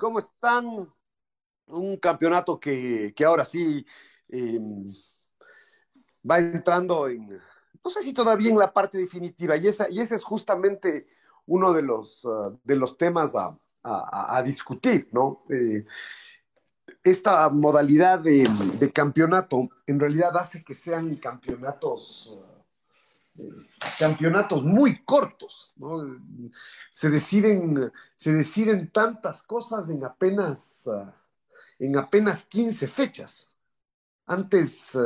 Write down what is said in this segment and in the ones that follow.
¿Cómo están? Un campeonato que, ahora sí em, va entrando en, no sé si todavía en la parte definitiva, y, esa, y ese es justamente uno de los, eh, de los temas a, a, discutir, ¿no? Eh, esta modalidad de, campeonato en realidad hace que sean campeonatos, campeonatos muy cortos. Se deciden, se deciden tantas cosas en apenas, en apenas 15 fechas. Antes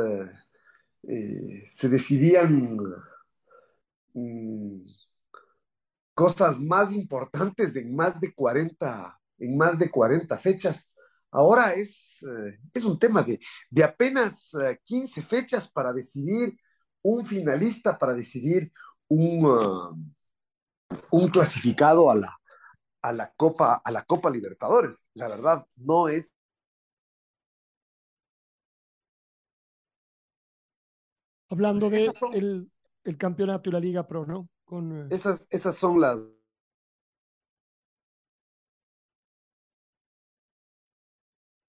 eh, se decidían mm, cosas más importantes en más de 40, en más de 40 fechas. Ahora es, eh, es un tema de, de apenas 15 eh, fechas para decidir un finalista, para decidir un, uh, un clasificado a la, a la Copa, a la Copa Libertadores. La verdad, no es Hablando de el, el, campeonato y la Liga Pro, ¿no? Eh, esas, esas son las...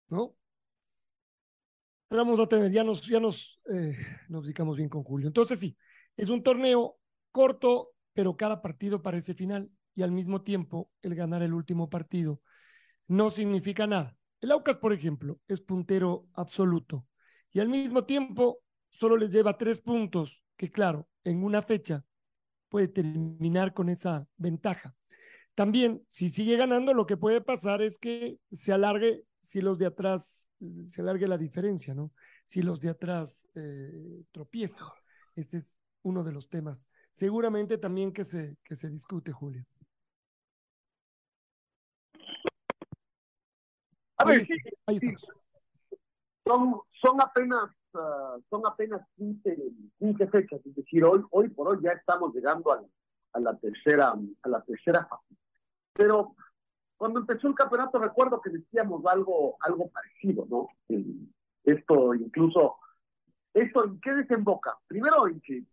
¿No? Vamos a tener, ya nos, ya nos, eh, nos dedicamos bien con Julio. Entonces sí, es un torneo corto, pero cada partido parece final y al mismo tiempo el ganar el último partido no significa nada. El Aucas, por ejemplo, es puntero absoluto y al mismo tiempo solo les lleva tres puntos, que claro, en una fecha puede terminar con esa ventaja. También, si sigue ganando, lo que puede pasar es que se alargue, si los de atrás, se alargue la diferencia, ¿no? Si los de atrás eh, tropiezan. Ese es uno de los temas. Seguramente también que se, que se discute, Julio. A ver, sí, Son, son apenas Ah, son apenas 15, 15, fechas, es decir, hoy, hoy por hoy ya estamos llegando a, a la tercera a la tercera fase. Pero cuando empezó el campeonato recuerdo que decíamos algo, algo parecido, ¿no? Esto incluso, ¿esto en qué desemboca? Primero en que,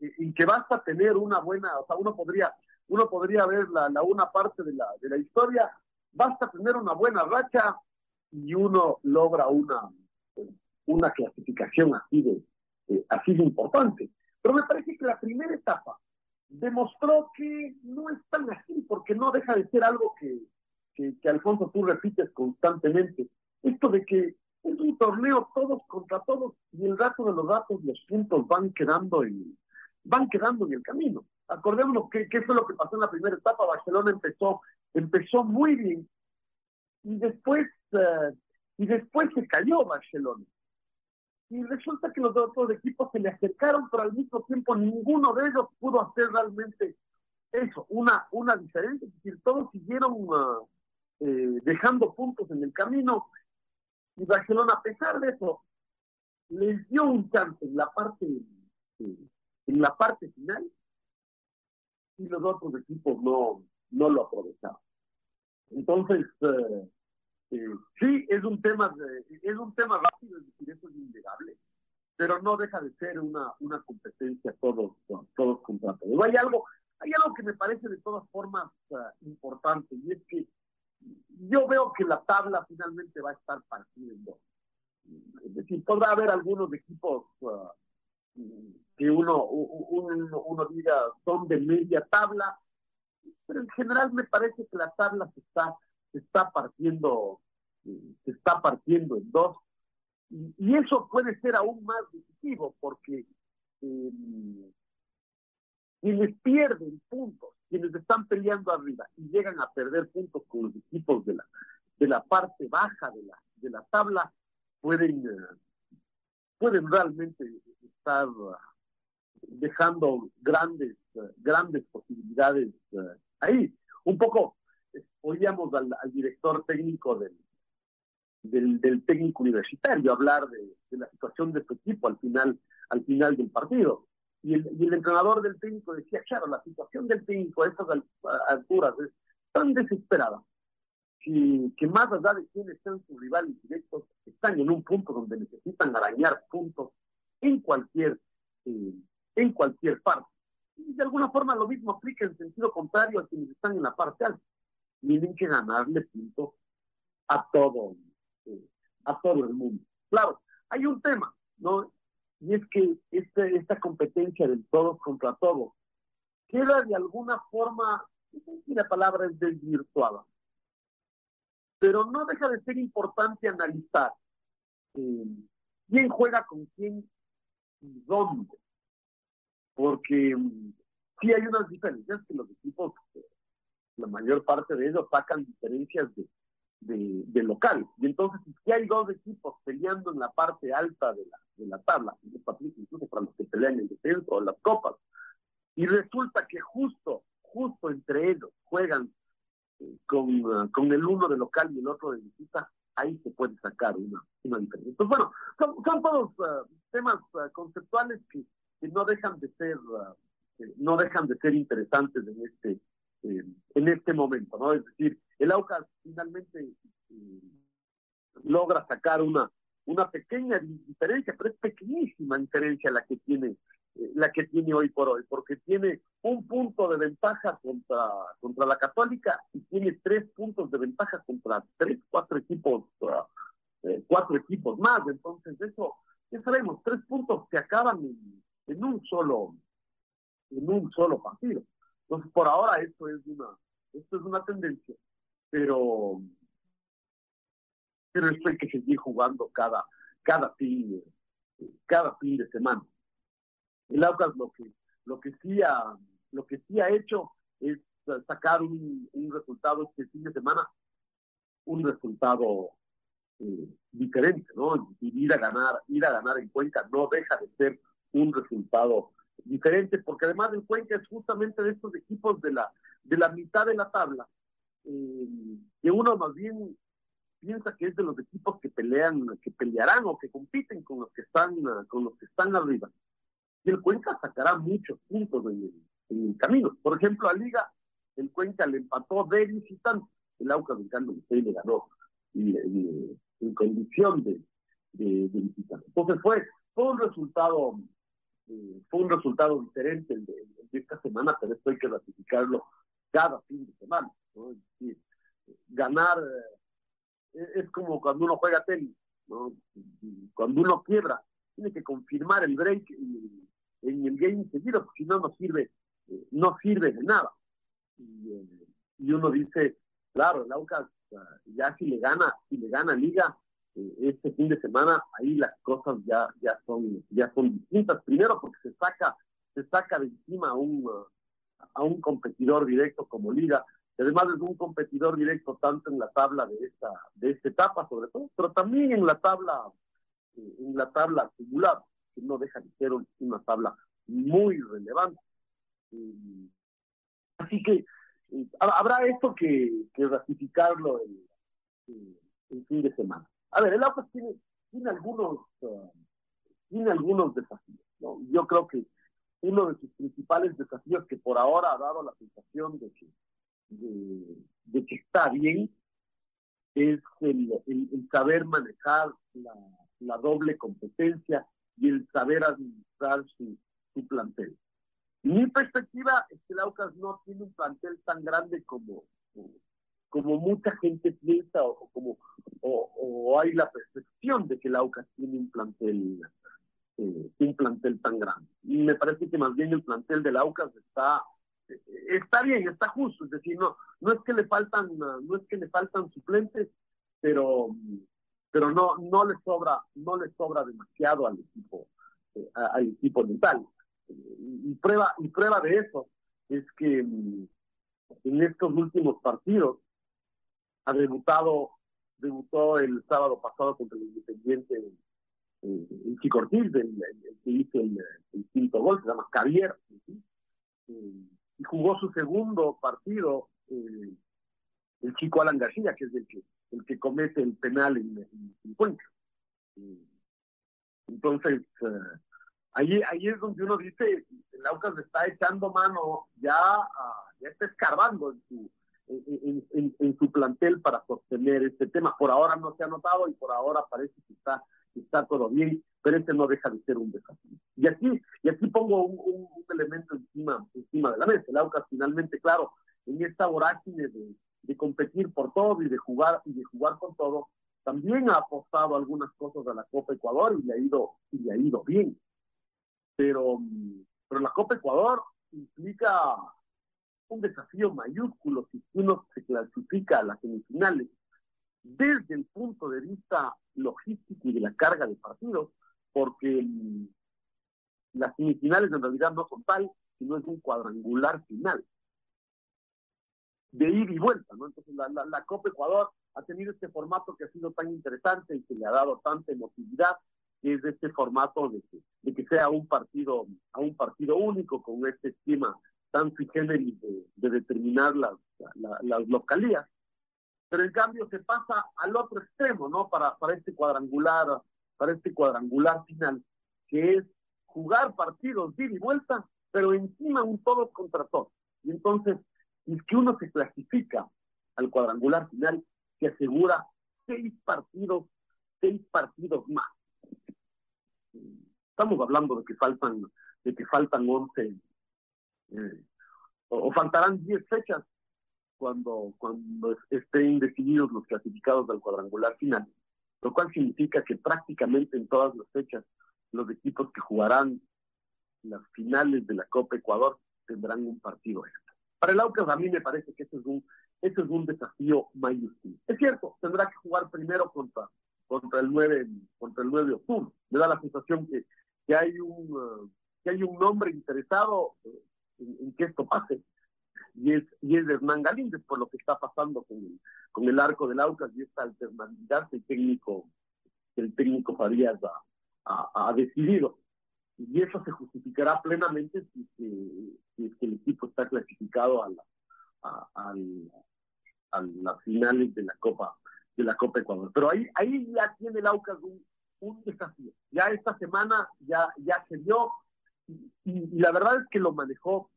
en que basta tener una buena, o sea, uno podría, uno podría ver la, la una parte de la, de la historia, basta tener una buena racha y uno logra una, una clasificación así de, así de importante. Pero me parece que la primera etapa demostró que no es tan así, porque no deja de ser algo que, que, Alfonso tú repites constantemente. Esto de que es un torneo todos contra todos y el rato de los datos, los puntos van quedando en, van quedando en el camino. Acordémonos qué, qué fue lo que pasó en la primera etapa. Barcelona empezó, empezó muy bien y después, eh, y después se cayó Barcelona y resulta que los otros equipos se le acercaron, pero al mismo tiempo ninguno de ellos pudo hacer realmente eso, una, una diferencia. Es decir, todos siguieron ah, eh, dejando puntos en el camino y Barcelona, a pesar de eso, les dio un chance en la parte, eh, en la parte final y los otros equipos no, no lo aprovecharon. Entonces, eh, eh, sí, es un tema es un tema rápido, es decir, eso es innegable, pero no deja de ser una, una competencia todos, todos contra todos. Hay algo, hay algo que me parece de todas formas ah, importante, y es yo veo que la tabla finalmente va a estar partida en dos. Es decir, podrá haber algunos equipos ah, que uno, uno, uno diga son de media tabla, pero en general me parece que la tabla se está está partiendo, se está partiendo en dos. Y, eso puede ser aún más decisivo porque eh, quienes pierden puntos, quienes están peleando arriba y llegan a perder puntos con los equipos de la, de la parte baja de la, de la tabla, pueden, eh, pueden realmente estar dejando grandes, grandes posibilidades ahí. Un poco oíamos al, director técnico del, del, técnico universitario hablar de, la situación de su equipo al final, al final del partido. Y el, y el entrenador del técnico decía, claro, la situación del técnico a estas alturas es tan desesperada que, que más allá de quiénes sean sus rivales directos, están en un punto donde necesitan arañar puntos en cualquier, eh, en cualquier parte. Y de alguna forma lo mismo aplica en sentido contrario a quienes están en la parte alta tienen que ganarle puntos a todo, eh, a todo el mundo. Claro, hay un tema, ¿no? Y es que este, esta competencia del todos contra todos queda de alguna forma, si la palabra es desvirtuada, pero no deja de ser importante analizar eh, quién juega con quién y dónde. Porque mm, sí hay unas diferencias que los equipos eh, la mayor parte de ellos sacan diferencias de, de, local. Y entonces, si hay dos equipos peleando en la parte alta de la, de la tabla, incluso para los que pelean en el descenso o las copas, y resulta que justo, justo entre ellos juegan eh, con, uh, con el uno de local y el otro de visita, ahí se puede sacar una, una diferencia. Entonces, bueno, son, son todos uh, temas uh, conceptuales que, que, no dejan de ser, no dejan de ser interesantes en este eh, en este momento, ¿no? Es decir, el Aucas finalmente eh, logra sacar una, una pequeña diferencia, pero es pequeñísima diferencia la que tiene eh, la que tiene hoy por hoy, porque tiene un punto de ventaja contra, contra la Católica y tiene tres puntos de ventaja contra tres, cuatro equipos, cuatro equipos más. Entonces, eso, ya sabemos, tres puntos que acaban en, en un solo, en un solo partido. Entonces, por ahora esto es una, esto es una tendencia, pero, pero esto hay que seguir jugando cada, cada fin, cada fin de semana. El Aucas lo que, lo que sí ha, lo que sí ha hecho es sacar un, resultado este fin de semana, un resultado eh, diferente, ¿no? ir a ganar, ir a ganar en Cuenca no deja de ser un resultado diferentes, porque además el Cuenca es justamente de estos equipos de la, de la mitad de la tabla, eh, que uno más bien piensa que es de los equipos que pelean, que pelearán o que compiten con los que están, con los que están arriba. Y el Cuenca sacará muchos puntos en el, camino. Por ejemplo, a Liga, el Cuenca le empató de visitante, el Aucas en cambio le ganó y, en condición de, de, de visitante. Entonces fue, fue un resultado eh, fue un resultado diferente el de, esta semana, pero esto hay que ratificarlo cada fin de semana. ganar eh, es como cuando uno juega tenis, cuando uno quiebra, tiene que confirmar el break en el game seguido, porque si no, no sirve, eh, no sirve de nada. Y, y uno dice, claro, el Aucas ya si le gana, si le gana Liga, este fin de semana ahí las cosas ya ya son ya son distintas. Primero porque se saca se saca de encima a un a un competidor directo como Liga que además es un competidor directo tanto en la tabla de esta de esta etapa sobre todo pero también en la tabla en la tabla acumulada que no deja de ser una tabla muy relevante. Así que eh, habrá esto que, que ratificarlo el fin de semana a ver, el Aucas tiene, algunos, uh, tiene algunos desafíos. ¿no? Yo creo que uno de sus principales desafíos que por ahora ha dado la sensación de que, está bien es el, saber manejar la, doble competencia y el saber administrar su, su plantel. Mi perspectiva es que el Aucas no tiene un plantel tan grande como, como mucha gente piensa o como o, hay la percepción de que el AUCAS tiene un plantel eh, un plantel tan grande. Y me parece que más bien el plantel del AUCAS está eh, está bien, está justo, es decir, no no es que le faltan no es que le faltan suplentes, pero, pero no, no le sobra, no le sobra demasiado al equipo, eh, al equipo mental. Y prueba, y prueba de eso es que mm, en estos últimos partidos ha debutado, debutó el sábado pasado contra el Independiente eh, el Chico Ortiz, el, que hizo el, quinto gol, se llama Javier, eh, y jugó su segundo partido eh, el chico Alan García, que es el que, el que comete el penal en, en, Cuenca. entonces, ahí, ahí es donde uno dice, el Aucas está echando mano, ya, ya está escarbando en su, en, en, su plantel para sostener este tema. Por ahora no se ha notado y por ahora parece que está está todo bien, pero este no deja de ser un desafío. Y aquí, y aquí pongo un, elemento encima, encima de la mesa. El Aucas finalmente, claro, en esta vorágine de, de, competir por todo y de jugar y de jugar con todo, también ha apostado algunas cosas a la Copa Ecuador y le ha ido, y le ha ido bien. Pero, pero la Copa Ecuador implica un desafío mayúsculo si uno se clasifica a las semifinales desde el punto de vista logístico y de la carga de partidos, porque las semifinales en realidad no son tal, sino es un cuadrangular final de ir y vuelta, ¿no? Entonces la, la, Copa Ecuador ha tenido este formato que ha sido tan interesante y que le ha dado tanta emotividad, que es este formato de que, de que sea un partido, a un partido único con este esquema tan sui generis de, de determinar las, las localías pero en cambio se pasa al otro extremo, ¿no? Para, para este cuadrangular, para este cuadrangular final, que es jugar partidos de y vuelta, pero encima un todos contra todos. Y entonces, es que uno se clasifica al cuadrangular final, se asegura seis partidos, seis partidos más. Estamos hablando de que faltan, de que faltan once, eh, o, faltarán diez fechas cuando, cuando estén definidos los clasificados del cuadrangular final, lo cual significa que prácticamente en todas las fechas los equipos que jugarán las finales de la Copa Ecuador tendrán un partido extra. Para el Aucas a mí me parece que ese es un, ese es un desafío mayúsculo. Es cierto, tendrá que jugar primero contra, contra, el 9, contra el 9 de octubre. Me da la sensación que, que, hay, un, uh, que hay un nombre interesado en que esto pase y es, y es Hernán Galíndez por lo que está pasando con el, con el arco del Aucas y esta alternabilidad que el técnico, el técnico Farías ha, decidido. Y eso se justificará plenamente si, si, el equipo está clasificado a, la, a, a, las finales de la Copa de la Copa Ecuador. Pero ahí, ahí ya tiene el Aucas un, un desafío. Ya esta semana ya, ya se dio y, y la verdad es que lo manejó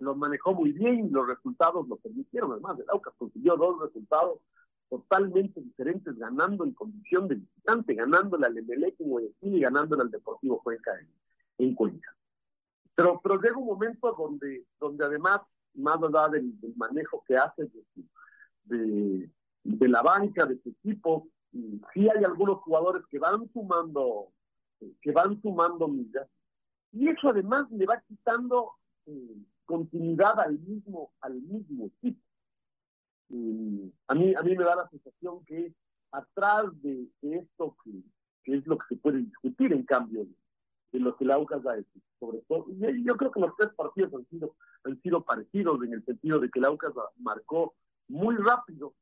lo manejó muy bien y los resultados lo permitieron. Además, el Aucas consiguió dos resultados totalmente diferentes, ganando en condición de visitante, ganándole al Emelec en Guayaquil y ganándole al Deportivo Cuenca en, Cuenca. Pero, pero llega un momento donde, donde además, más allá del, manejo que hace de, de, la banca, de su equipo, sí hay algunos jugadores que van sumando, que van sumando millas, y eso además le va quitando eh, continuidad al mismo, al mismo equipo. a, mí, a mí me da la sensación que atrás de, esto, que, es lo que se puede discutir en cambio de, lo que la UCAS ha hecho, sobre todo, y yo creo que los tres partidos han sido, han sido parecidos en el sentido de que la UCAS marcó muy rápido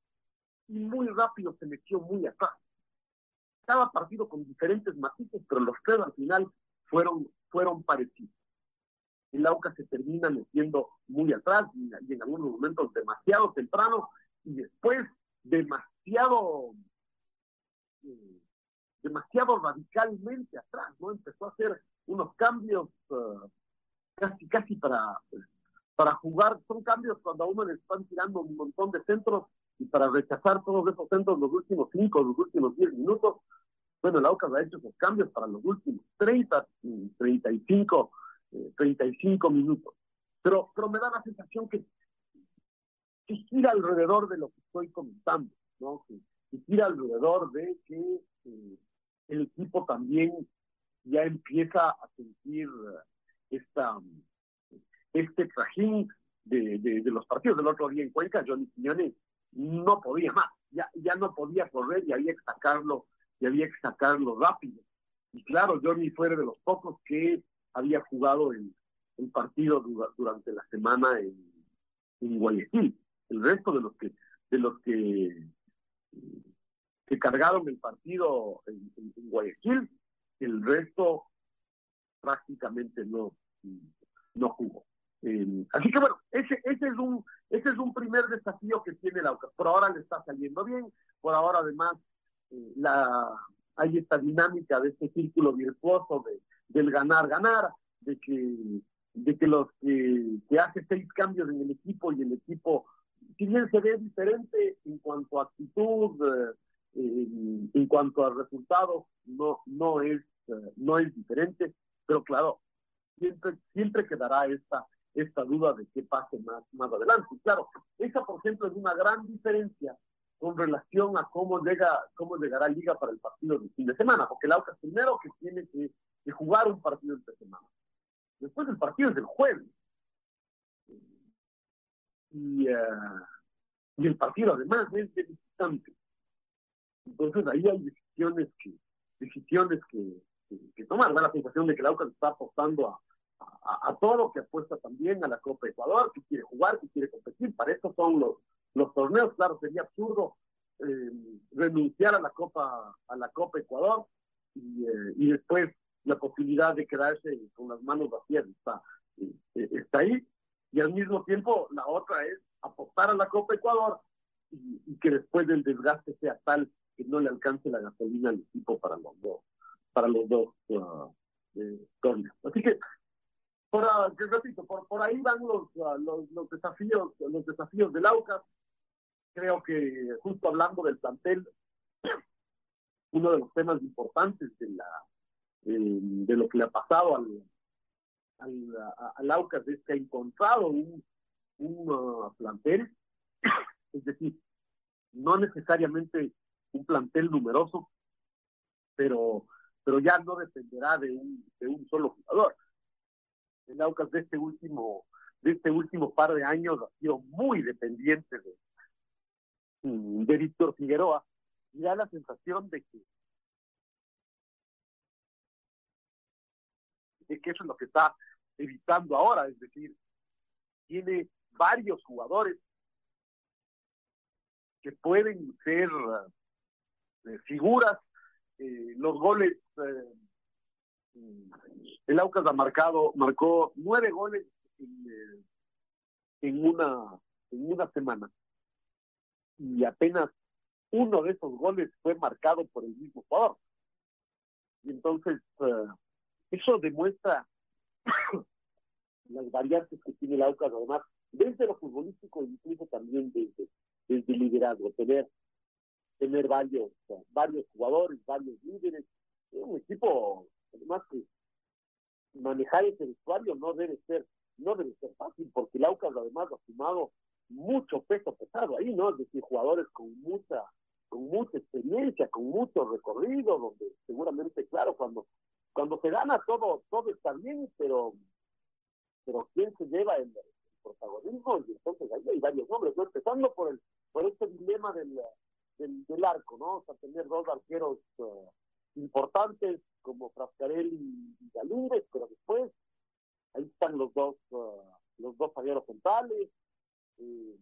y muy rápido se metió muy atrás. Cada partido con diferentes matices, pero los tres al final fueron, fueron parecidos el AUCA se termina metiendo muy atrás y, en algunos momentos demasiado temprano y después demasiado eh, demasiado radicalmente atrás, ¿no? Empezó a hacer unos cambios eh, casi casi para para jugar, son cambios cuando a uno le están tirando un montón de centros y para rechazar todos esos centros los últimos cinco, los últimos diez minutos, bueno, el AUCA ha hecho esos cambios para los últimos 30, 35 35 minutos. Pero, pero me da la sensación que, que gira alrededor de lo que estoy comentando, ¿no? Que, gira alrededor de que eh, el equipo también ya empieza a sentir esta, este trajín de, de, los partidos. Del otro día en Cuenca, Johnny Quiñones no podía más, ya, ya no podía correr y había que sacarlo, y había que sacarlo rápido. Y claro, Johnny fue de los pocos que había jugado el partido durante la semana en, en Guayaquil. El resto de los que de los que, que cargaron el partido en, Guayaquil, el resto prácticamente no, no jugó. así que bueno, ese, ese es un ese es un primer desafío que tiene la Por ahora le está saliendo bien, por ahora además la hay esta dinámica de este círculo virtuoso de, del ganar ganar, de que de que los que, que hace seis cambios en el equipo y el equipo si bien se ve diferente en cuanto a actitud, eh, en, cuanto a resultados, no, no, es, eh, no es diferente, pero claro, siempre, siempre quedará esta, esta duda de qué pase más, más adelante. claro, esa, por ejemplo, es una gran diferencia con relación a cómo llega cómo llegará Liga para el partido del fin de semana, porque el Aucas primero que tiene que, jugar un partido entre semana. Después el partido es el jueves y, eh, y el partido además es de visitante. Entonces ahí hay decisiones que, decisiones que, que, tomar. Da la sensación de que la UCA está apostando a, a, todo lo que apuesta también a la Copa Ecuador, que quiere jugar, que quiere competir. Para eso son los, los torneos. Claro, sería absurdo eh, renunciar a la Copa, a la Copa Ecuador y, eh, y después la posibilidad de quedarse con las manos vacías está, está ahí y al mismo tiempo la otra es apostar a la Copa Ecuador y, que después del desgaste sea tal que no le alcance la gasolina al equipo para los dos, para los dos uh, eh, torneos. Así que por, uh, repito, por, por ahí van los, uh, los, los, desafíos, los desafíos del AUCAS. Creo que justo hablando del plantel, uno de los temas importantes de la eh, de lo que le ha pasado al, al, al Aucas es que ha encontrado un, un uh, plantel, es decir, no necesariamente un plantel numeroso, pero, pero ya no dependerá de un, de un solo jugador. El Aucas de este último, de este último par de años ha sido muy dependiente de, de Víctor Figueroa y da la sensación de que de que eso es lo que está evitando ahora, es decir, tiene varios jugadores que pueden ser eh, figuras. Eh, los goles, eh, el Aucas ha marcado, marcó nueve goles en, en, una, en una semana. Y apenas uno de esos goles fue marcado por el mismo jugador. Y entonces, eso demuestra las variantes que tiene el Aucas, además, desde lo futbolístico, incluso también desde, liderazgo, tener, tener varios, varios jugadores, varios líderes, un equipo, además que manejar ese vestuario no debe ser, no debe ser fácil, porque el Aucas además ha sumado mucho peso pesado ahí, ¿no? Es decir, jugadores con mucha, con mucha experiencia, con mucho recorrido, donde seguramente, claro, cuando, cuando se gana todo, todo está bien, pero, pero quién se lleva el, protagonismo y entonces ahí hay varios nombres, ¿no? empezando por el por este dilema del, del, arco, ¿no? O sea, tener dos arqueros uh, importantes como Frascarelli y Galíndez, pero después ahí están los dos uh, los dos zagueros centrales y,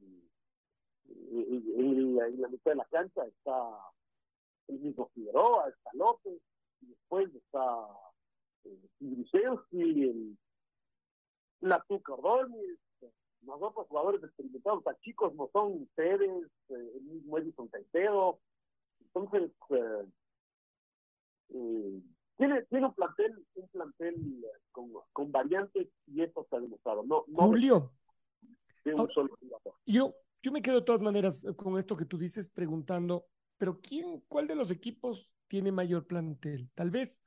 en la mitad de la cancha está el mismo Figueroa, está López, y después está eh, y el, la Tuca Ordóñez, los otros jugadores experimentados, o chicos no son Pérez, eh, el mismo Edison Caicedo, entonces eh, eh, tiene, tiene un plantel, un plantel con, con variantes y eso se ha demostrado. No, no Julio, yo, yo me quedo de todas maneras con esto que tú dices preguntando, pero ¿quién, cuál de los equipos tiene mayor plantel? Tal vez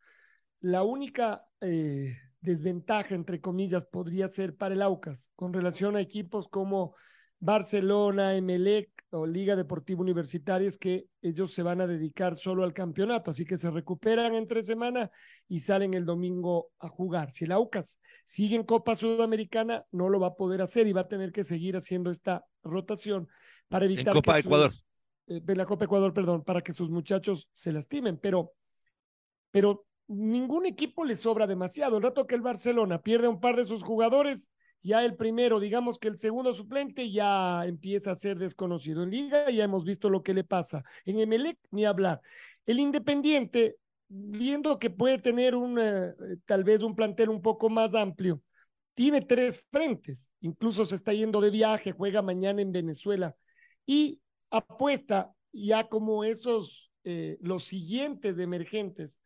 la única eh, desventaja, entre comillas, podría ser para el Aucas con relación a equipos como Barcelona, Emelec o Liga Deportiva Universitaria, es que ellos se van a dedicar solo al campeonato, así que se recuperan entre semana y salen el domingo a jugar. Si el Aucas sigue en Copa Sudamericana, no lo va a poder hacer y va a tener que seguir haciendo esta rotación. para evitar en Copa que Ecuador. Sus, eh, en la Copa Ecuador, perdón, para que sus muchachos se lastimen, pero, pero ningún equipo le sobra demasiado. El rato que el Barcelona pierde un par de sus jugadores, ya el primero, digamos que el segundo suplente ya empieza a ser desconocido. En Liga ya hemos visto lo que le pasa. En Emelec, ni hablar. El Independiente, viendo que puede tener un, eh, tal vez un plantel un poco más amplio, tiene tres frentes, incluso se está yendo de viaje, juega mañana en Venezuela y apuesta ya como esos, eh, los siguientes emergentes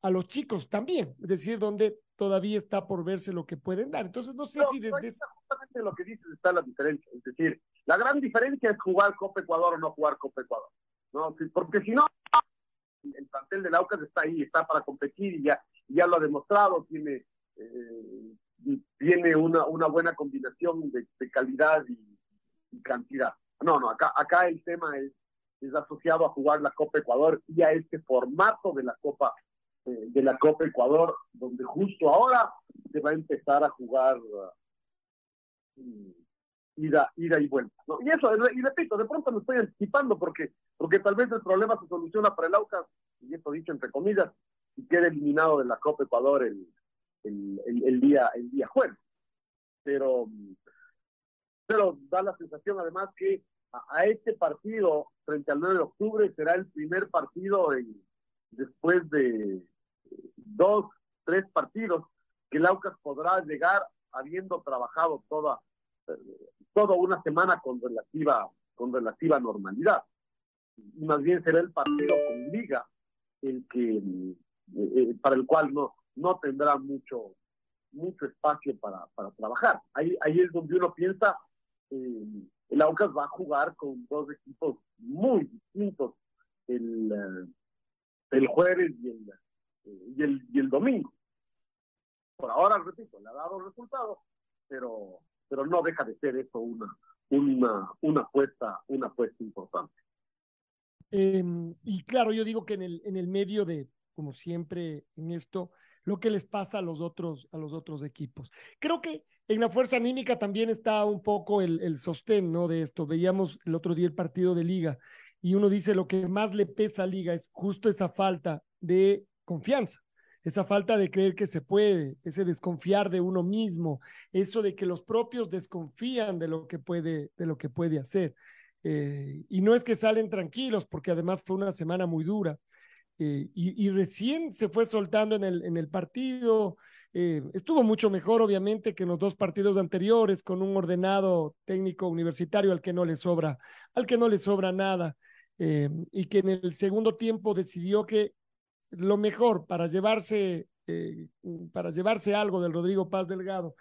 a los chicos también, es decir, donde todavía está por verse lo que pueden dar. Entonces, no sé No, si desde... Justamente lo que dices está la diferencia. Es decir, la gran diferencia es jugar Copa Ecuador o no jugar Copa Ecuador. ¿no? Porque si no, el plantel del Aucas está ahí, está para competir y ya, ya lo ha demostrado, tiene, eh, tiene una, una buena combinación de, de calidad y, y cantidad. No, no, acá, acá el tema es, es asociado a jugar la Copa Ecuador y a este formato de la Copa eh, de la Copa Ecuador, donde justo ahora se va a empezar a jugar uh, ida, ida y vuelta. Y eso, y repito, de pronto me estoy anticipando porque, porque tal vez el problema se soluciona para el Aucas, y esto dicho entre comillas, y queda eliminado de la Copa Ecuador el, el, el, día, el día jueves. Pero, pero da la sensación además que a, este partido frente al 9 de octubre será el primer partido después de dos, tres partidos que el Aucas podrá llegar habiendo trabajado toda, eh, toda una semana con relativa, con relativa normalidad. Y más bien será el partido con liga el que eh, para el cual no, no tendrá mucho, mucho espacio para, para trabajar. Ahí, ahí es donde uno piensa, eh, el Aucas va a jugar con dos equipos muy distintos el, el jueves y el, y el, y el domingo. Por ahora, repito, le ha dado resultados, pero, pero no deja de ser eso una, una, una apuesta, una apuesta importante. Eh, y claro, yo digo que en el, en el medio de, como siempre en esto, lo que les pasa a los otros, a los otros equipos. Creo que en la fuerza anímica también está un poco el, el sostén, ¿no? De esto. Veíamos el otro día el partido de liga y uno dice lo que más le pesa a liga es justo esa falta de confianza, esa falta de creer que se puede, ese desconfiar de uno mismo, eso de que los propios desconfían de lo que puede, de lo que puede hacer. Eh, y no es que salen tranquilos, porque además fue una semana muy dura. Eh, y, recién se fue soltando en el, partido. Eh, estuvo mucho mejor, obviamente, que en los dos partidos anteriores, con un ordenado técnico universitario al que no le sobra, al que no le sobra nada. Y que en el segundo tiempo decidió que lo mejor para llevarse, para llevarse algo del Rodrigo Paz Delgado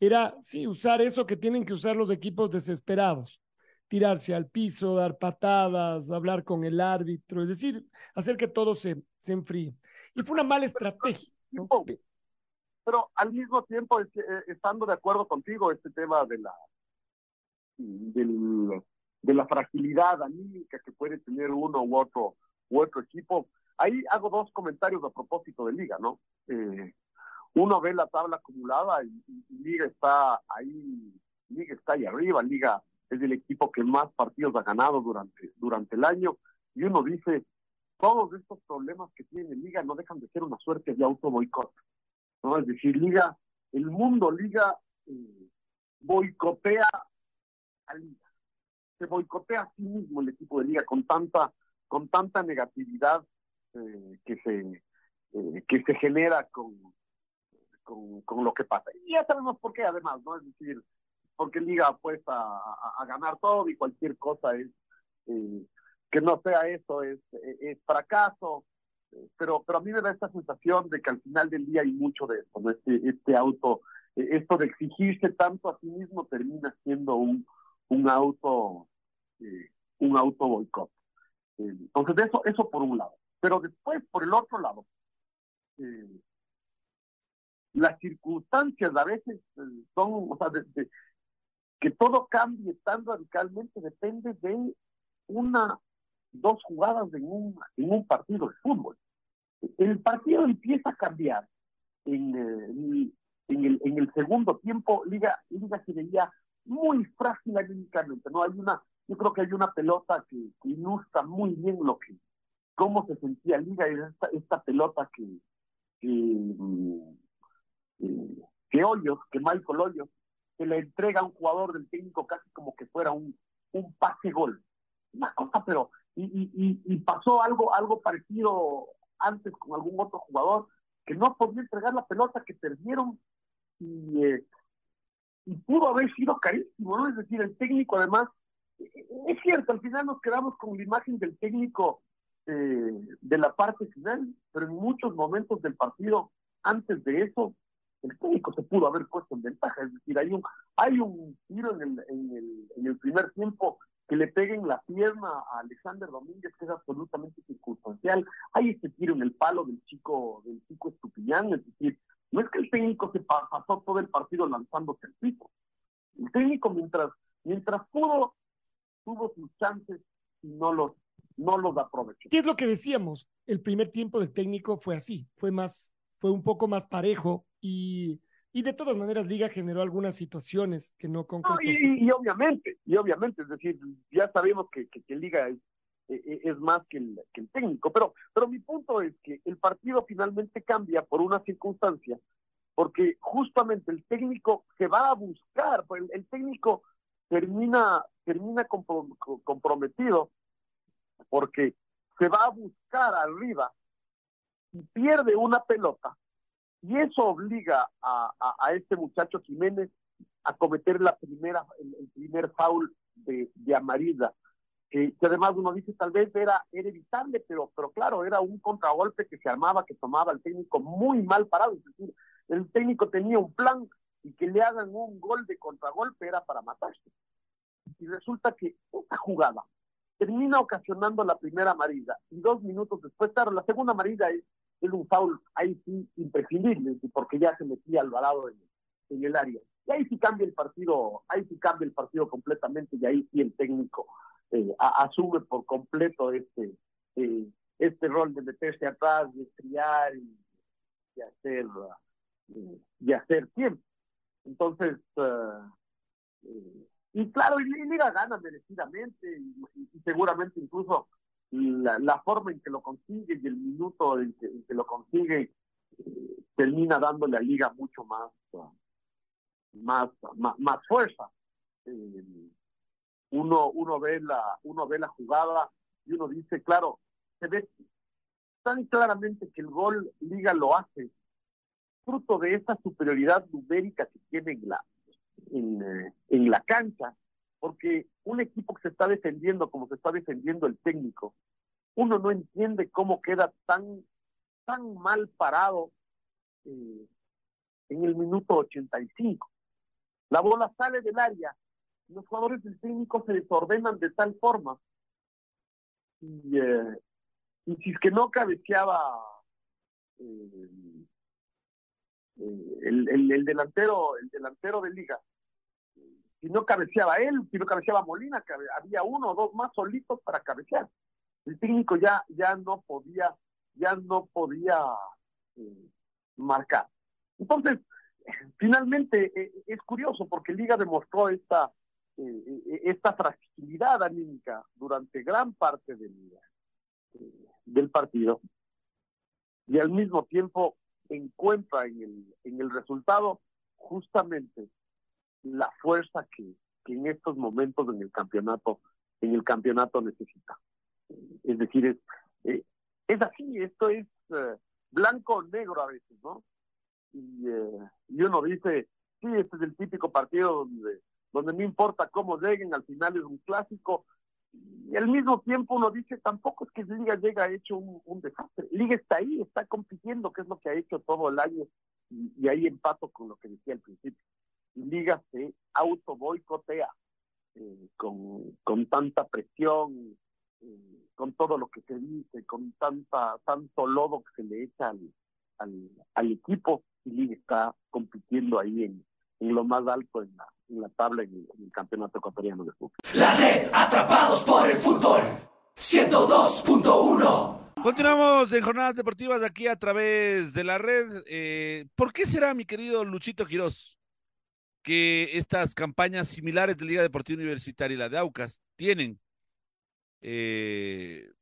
era, sí, usar eso que tienen que usar los equipos desesperados tirarse al piso, dar patadas, hablar con el árbitro, es decir, hacer que todo se, se enfríe. Y fue una mala estrategia. ¿no? Pero al mismo tiempo, es, eh, estando de acuerdo contigo, este tema de la, del, de la fragilidad anímica que puede tener uno u otro, u otro equipo, ahí hago dos comentarios a propósito de Liga, ¿no? Eh, uno ve la tabla acumulada y, y, Liga está ahí, Liga está ahí arriba, Liga es el equipo que más partidos ha ganado durante, durante el año, y uno dice, todos estos problemas que tiene Liga no dejan de ser una suerte de auto boicot, ¿no? Es decir, Liga, el mundo Liga eh, boicotea a Liga, se boicotea a sí mismo el equipo de Liga con tanta, con tanta negatividad eh, que se eh, que se genera con, con, con lo que pasa. Y ya sabemos por qué, además, ¿no? Es decir, porque Liga apuesta a, a, ganar todo y cualquier cosa es eh, que no sea eso es, es fracaso pero pero a mí me da esta sensación de que al final del día hay mucho de eso ¿no? este, este auto esto de exigirse tanto a sí mismo termina siendo un, un auto eh, un auto boicot entonces eso eso por un lado pero después por el otro lado eh, las circunstancias a veces son o sea de, de, que todo cambie tan radicalmente depende de una, dos jugadas en un, en un partido de fútbol. El partido empieza a cambiar en, en, en, el, en el segundo tiempo, Liga, Liga se veía muy frágil anímicamente, ¿no? Hay una, yo creo que hay una pelota que, ilustra muy bien lo que, cómo se sentía Liga esta, pelota que, que, mm, eh, que Hoyos, que Michael Hoyos, que le entrega a un jugador del técnico casi como que fuera un, un pase gol. Una cosa, pero, y, y, pasó algo, algo parecido antes con algún otro jugador que no podía entregar la pelota, que perdieron y, eh, y pudo haber sido carísimo, ¿no? Es decir, el técnico además, es cierto, al final nos quedamos con la imagen del técnico eh, de la parte final, pero en muchos momentos del partido, antes de eso, el técnico se pudo haber puesto en ventaja, es decir, hay un, hay un tiro en el, en el, en el primer tiempo que le peguen la pierna a Alexander Domínguez, que es absolutamente circunstancial. Hay este tiro en el palo del chico, del chico Estupiñán, es decir, no es que el técnico se pasó todo el partido lanzándose el piso. El técnico mientras, mientras pudo, tuvo sus chances y no los, no los aprovechó. ¿Qué es lo que decíamos? El primer tiempo del técnico fue así, fue más, fue un poco más parejo y y de todas maneras, Liga generó algunas situaciones que no concretó. y, obviamente, y obviamente, es decir, ya sabemos que, que, Liga es, e, e, es, más que el, que el técnico, pero, pero mi punto es que el partido finalmente cambia por una circunstancia, porque justamente el técnico se va a buscar, pues el, técnico termina, termina comprometido porque se va a buscar arriba y pierde una pelota y eso obliga a, a, este muchacho Jiménez a cometer la primera, el, primer foul de, de amarilla, que, además uno dice tal vez era, era evitable, pero, claro, era un contragolpe que se armaba, que tomaba el técnico muy mal parado, es decir, el técnico tenía un plan y que le hagan un gol de contragolpe era para matarse. Y resulta que esta jugada termina ocasionando la primera amarilla y dos minutos después, claro, la segunda amarilla es un foul ahí sí imprescindible, porque ya se metía Alvarado en, en el área. Y ahí sí cambia el partido, ahí sí cambia el partido completamente y ahí sí el técnico eh, asume por completo este, eh, este rol de meterse atrás, de estriar y, y hacer eh, y hacer tiempo. Entonces, y claro, y Liga gana merecidamente y seguramente incluso la, forma en que lo consigue y el minuto en que, lo consigue eh, termina dándole a Liga mucho más, más, más, fuerza. Eh, uno, uno, ve la, uno ve la jugada y uno dice, claro, se ve tan claramente que el gol Liga lo hace fruto de esta superioridad numérica que tiene en la, en, la cancha porque un equipo que se está defendiendo como se está defendiendo el técnico, uno no entiende cómo queda tan, tan mal parado eh, en el minuto 85. La bola sale del área, los jugadores del técnico se desordenan de tal forma. Y, eh, y si es que no cabeceaba eh, el, el, el, delantero, el delantero de liga, si no cabeceaba él, si no cabeceaba Molina, había uno o dos más solitos para cabecear. El técnico ya, ya no podía, ya no podía eh, marcar. Entonces, finalmente eh, es curioso porque Liga demostró esta, eh, esta fragilidad anímica durante gran parte del, del partido y al mismo tiempo encuentra en el, en el resultado justamente la fuerza que, que en estos momentos en el campeonato, en el campeonato necesita. Es decir, es, eh, es así, esto es eh, blanco o negro a veces, ¿no? Y, eh, y uno dice, sí, este es el típico partido donde, donde no importa cómo lleguen, al final es un clásico. Y al mismo tiempo uno dice, tampoco es que Liga llega hecho un, un desastre. Liga está ahí, está compitiendo, que es lo que ha hecho todo el año. Y, y ahí empato con lo que decía al principio. Liga se auto boicotea eh, con, con tanta presión, eh, con todo lo que se dice, con tanta tanto lodo que se le echa al, al, equipo y Liga está compitiendo ahí en, en, lo más alto en la, en la tabla en el, en el campeonato ecuatoriano de fútbol. La red atrapados por el fútbol 102.1 Continuamos en jornadas deportivas aquí a través de la red. Eh, ¿Por qué será, mi querido Luchito Quirós? que estas campañas similares de Liga Deportiva Universitaria y la de Aucas tienen eh,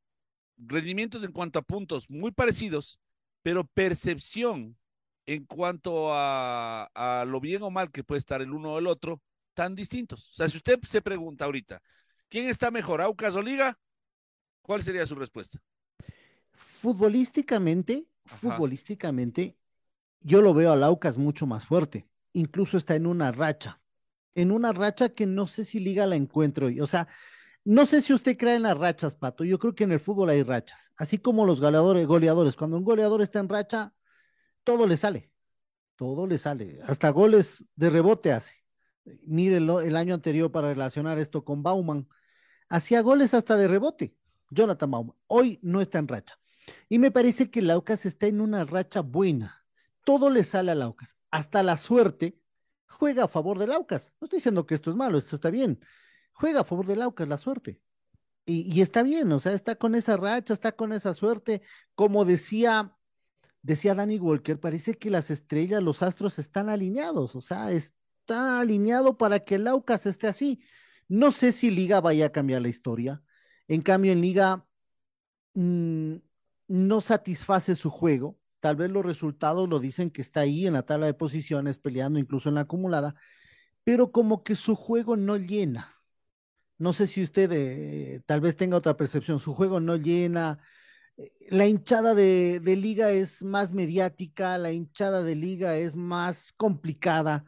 rendimientos en cuanto a puntos muy parecidos, pero percepción en cuanto a, a, lo bien o mal que puede estar el uno o el otro, tan distintos. O sea, si usted se pregunta ahorita, ¿quién está mejor, Aucas o Liga? ¿Cuál sería su respuesta? Futbolísticamente, Ajá. futbolísticamente, yo lo veo al Aucas mucho más fuerte. Incluso está en una racha. En una racha que no sé si Liga la encuentro. O sea, no sé si usted cree en las rachas, Pato. Yo creo que en el fútbol hay rachas. Así como los goleadores, goleadores. Cuando un goleador está en racha, todo le sale. Todo le sale. Hasta goles de rebote hace. Mire el año anterior para relacionar esto con Bauman. Hacía goles hasta de rebote. Jonathan Bauman. Hoy no está en racha. Y me parece que Laucas está en una racha buena. Todo le sale a Laucas. Hasta la suerte juega a favor de Laucas. No estoy diciendo que esto es malo, esto está bien. Juega a favor de Laucas la suerte. Y, y, está bien, o sea, está con esa racha, está con esa suerte. Como decía, decía Danny Walker, parece que las estrellas, los astros están alineados, o sea, está alineado para que el Aucas esté así. No sé si Liga vaya a cambiar la historia. En cambio, en Liga mmm, no satisface su juego. Tal vez los resultados lo dicen que está ahí en la tabla de posiciones, peleando incluso en la acumulada, pero como que su juego no llena. No sé si usted eh, tal vez tenga otra percepción, su juego no llena. La hinchada de, liga es más mediática, la hinchada de liga es más complicada,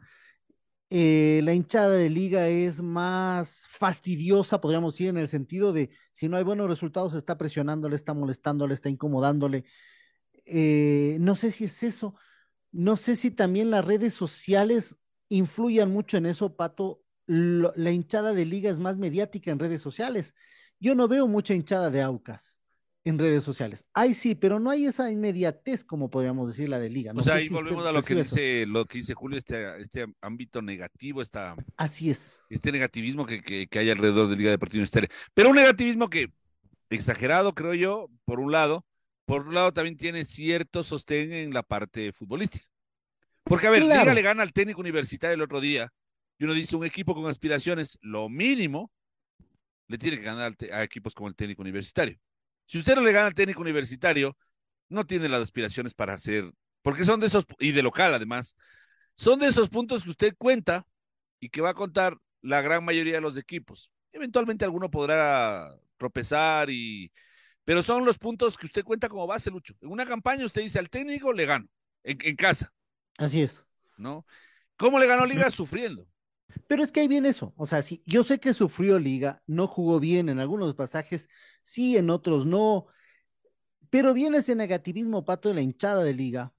eh, la hinchada de liga es más fastidiosa, podríamos decir, en el sentido de si no hay buenos resultados, está presionándole, está molestándole, está incomodándole. Eh, no sé si es eso, no sé si también las redes sociales influyan mucho en eso, Pato. La hinchada de liga es más mediática en redes sociales. Yo no veo mucha hinchada de Aucas en redes sociales. Hay sí, pero no hay esa inmediatez como podríamos decir la de liga. No o sea, ahí si volvemos a lo que dice eso. lo que dice Julio, este, este ámbito negativo, esta, así es. Este negativismo que, que, que hay alrededor de Liga Deportiva Universitaria. Pero un negativismo que, exagerado, creo yo, por un lado, por un lado también tiene cierto sostén en la parte futbolística. Porque, a ver, claro. Liga le gana al técnico universitario el otro día, y uno dice, un equipo con aspiraciones, lo mínimo, le tiene que ganar a equipos como el técnico universitario. Si usted no le gana al técnico universitario, no tiene las aspiraciones para hacer, porque son de esos, y de local además, son de esos puntos que usted cuenta y que va a contar la gran mayoría de los equipos. Eventualmente alguno podrá tropezar y, pero son los puntos que usted cuenta como base, Lucho. En una campaña usted dice al técnico le gano, en, en casa. Así es. ¿No? ¿Cómo le ganó Liga? Sufriendo. Pero es que ahí viene eso. O sea, sí, yo sé que sufrió Liga, no jugó bien en algunos pasajes, sí, en otros no. Pero viene ese negativismo, Pato, de la hinchada de Liga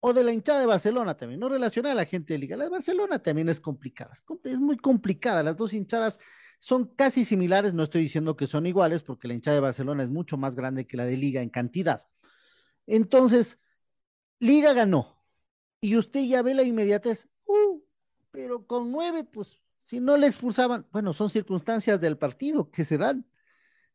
o de la hinchada de Barcelona también. No relaciona a la gente de Liga. La de Barcelona también es complicada. Es muy complicada. Las dos hinchadas son casi similares. No estoy diciendo que son iguales porque la hinchada de Barcelona es mucho más grande que la de Liga en cantidad. Entonces, Liga ganó. Y usted ya ve la inmediatez. Pero con nueve, pues, si no le expulsaban, bueno, son circunstancias del partido que se dan.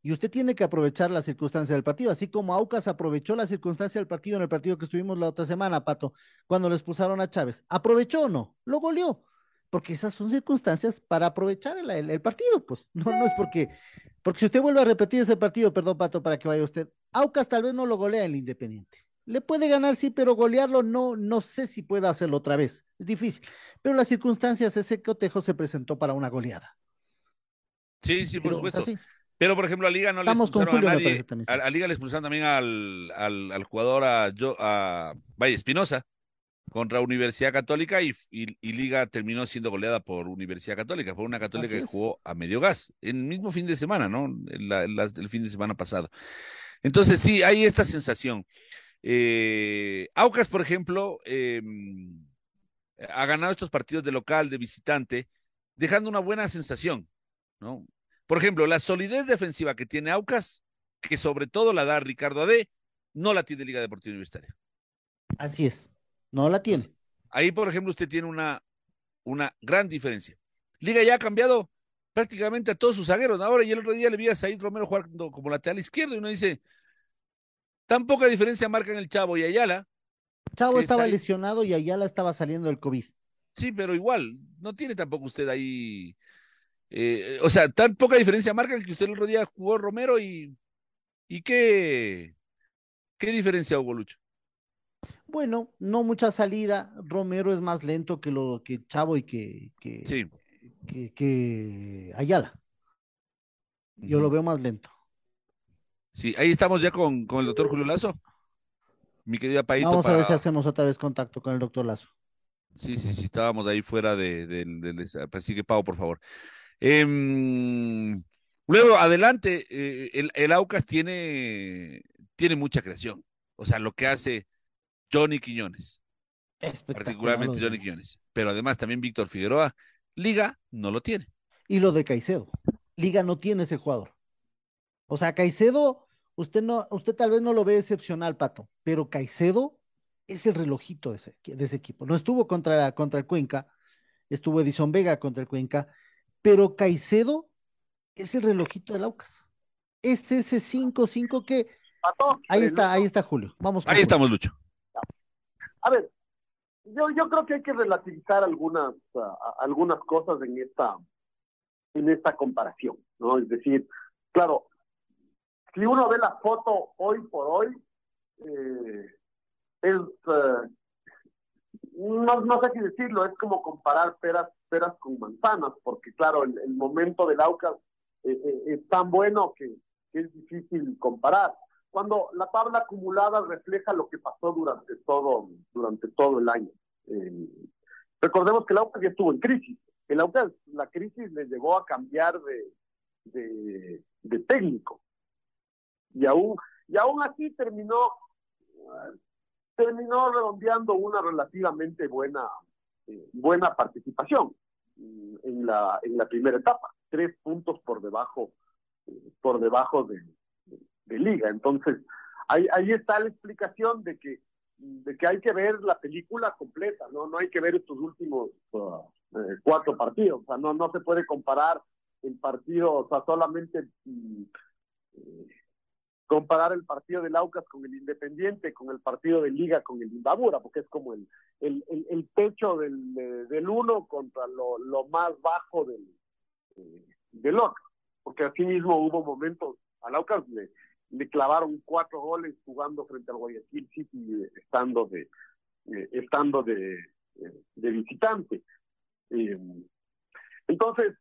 Y usted tiene que aprovechar las circunstancias del partido, así como Aucas aprovechó la circunstancia del partido en el partido que estuvimos la otra semana, Pato, cuando le expulsaron a Chávez. ¿Aprovechó o no? Lo goleó, porque esas son circunstancias para aprovechar el, partido, pues. No, no es porque, porque si usted vuelve a repetir ese partido, perdón, Pato, para que vaya usted, Aucas tal vez no lo golea el Independiente. Le puede ganar, sí, pero golearlo no, no sé si pueda hacerlo otra vez. Es difícil. Pero las circunstancias, ese cotejo se presentó para una goleada. Sí, sí, por pero, supuesto. O sea, sí. Pero, por ejemplo, a Liga no le Vamos expulsaron a nadie. También, sí. a, a, Liga le expulsaron también al, al, al jugador a, yo, a Valle Espinosa contra Universidad Católica y, y, y, Liga terminó siendo goleada por Universidad Católica. Fue una Católica Así que es. jugó a medio gas el mismo fin de semana, ¿no? La, la, el fin de semana pasado. Entonces, sí, hay esta sensación. Eh, Aucas, por ejemplo, eh, ha ganado estos partidos de local, de visitante, dejando una buena sensación, ¿no? Por ejemplo, la solidez defensiva que tiene Aucas, que sobre todo la da Ricardo Ade, no la tiene Liga Deportiva Universitaria. Así es, no la tiene. Ahí, por ejemplo, usted tiene una, una gran diferencia. Liga ya ha cambiado prácticamente a todos sus zagueros. Ahora, y el otro día le vi a Said Romero jugando como lateral izquierdo y uno dice, Tan poca diferencia marcan el Chavo y Ayala. Chavo estaba lesionado y Ayala estaba saliendo del COVID. Sí, pero igual, no tiene tampoco usted ahí. Eh, o sea, tan poca diferencia marca que usted el otro día jugó Romero y. ¿Y qué, qué diferencia hubo, Lucho? Bueno, no mucha salida. Romero es más lento que lo que Chavo y que, que, Sí. que, que Ayala. Yo lo veo más lento. Sí, ahí estamos ya con, con el doctor Julio Lazo. Mi querida Paito. Vamos a ver si hacemos otra vez contacto con el doctor Lazo. Sí, sí, sí, estábamos ahí fuera de, del- del- así que Pau, por favor. Em, luego, adelante, eh, el, el Aucas tiene, tiene mucha creación. O sea, lo que hace Johnny Quiñones, particularmente Johnny Quiñones, pero además también Víctor Figueroa, Liga no lo tiene. Y lo de Caicedo. Liga no tiene ese jugador. O sea, Caicedo, usted no, usted tal vez no lo ve excepcional, Pato, pero Caicedo es el relojito de ese, de ese equipo. No estuvo contra, contra el Cuenca, estuvo Edison Vega contra el Cuenca, pero Caicedo es el relojito del Aucas. Es ese 5-5 que. Ahí está, ahí está Julio. Vamos con Ahí Julio. estamos, Lucho. A ver, yo, yo creo que hay que relativizar algunas, algunas cosas en esta, en esta comparación, ¿no? Es decir, claro, si uno ve la foto hoy por hoy, eh, es, eh, no, no sé qué decirlo, es como comparar peras, peras con manzanas, porque claro, el, el momento del Aucas eh, eh, es tan bueno que, que es difícil comparar. Cuando la tabla acumulada refleja lo que pasó durante todo, durante todo el año. Eh, recordemos que el Aucas ya estuvo en crisis. El Aucas, la crisis le llevó a cambiar de, de técnico. Y aún, y aún así terminó, terminó redondeando una relativamente buena, eh, buena participación mm, en la, en la primera etapa. Tres puntos por debajo, eh, por debajo de, liga. Entonces, ahí, ahí está la explicación de que, de que hay que ver la película completa, ¿no? No hay que ver estos últimos uh, cuatro partidos. O sea, no, no se puede comparar el partido, o sea, solamente mm, comparar el partido del Aucas con el Independiente, con el partido de Liga con el Imbabura, porque es como el, el, el, techo del, de- del uno contra lo, lo más bajo del, eh, del otro. Porque así mismo hubo momentos, al Aucas le, le clavaron cuatro goles jugando frente al Guayaquil City, estando de, eh, estando de, eh, de visitante. Eh, entonces,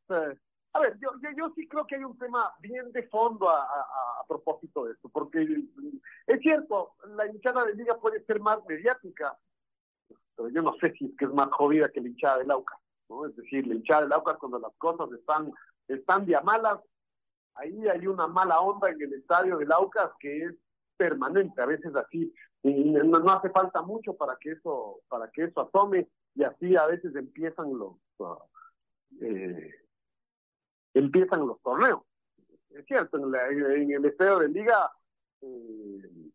a ver, yo, yo, yo sí creo que hay un tema bien de fondo a, a- a propósito de esto, porque es cierto, la hinchada de liga puede ser más mediática, pero yo no sé si es que es más jodida que la hinchada del Aucas, ¿no? Es decir, la hinchada del Aucas cuando las cosas están, están de a malas, ahí hay una mala onda en el estadio del Aucas que es permanente, a veces así, y no, no hace falta mucho para que eso, para que eso asome, y así a veces empiezan los eh, empiezan los torneos. Es cierto, en, la- en el estadio de liga eh,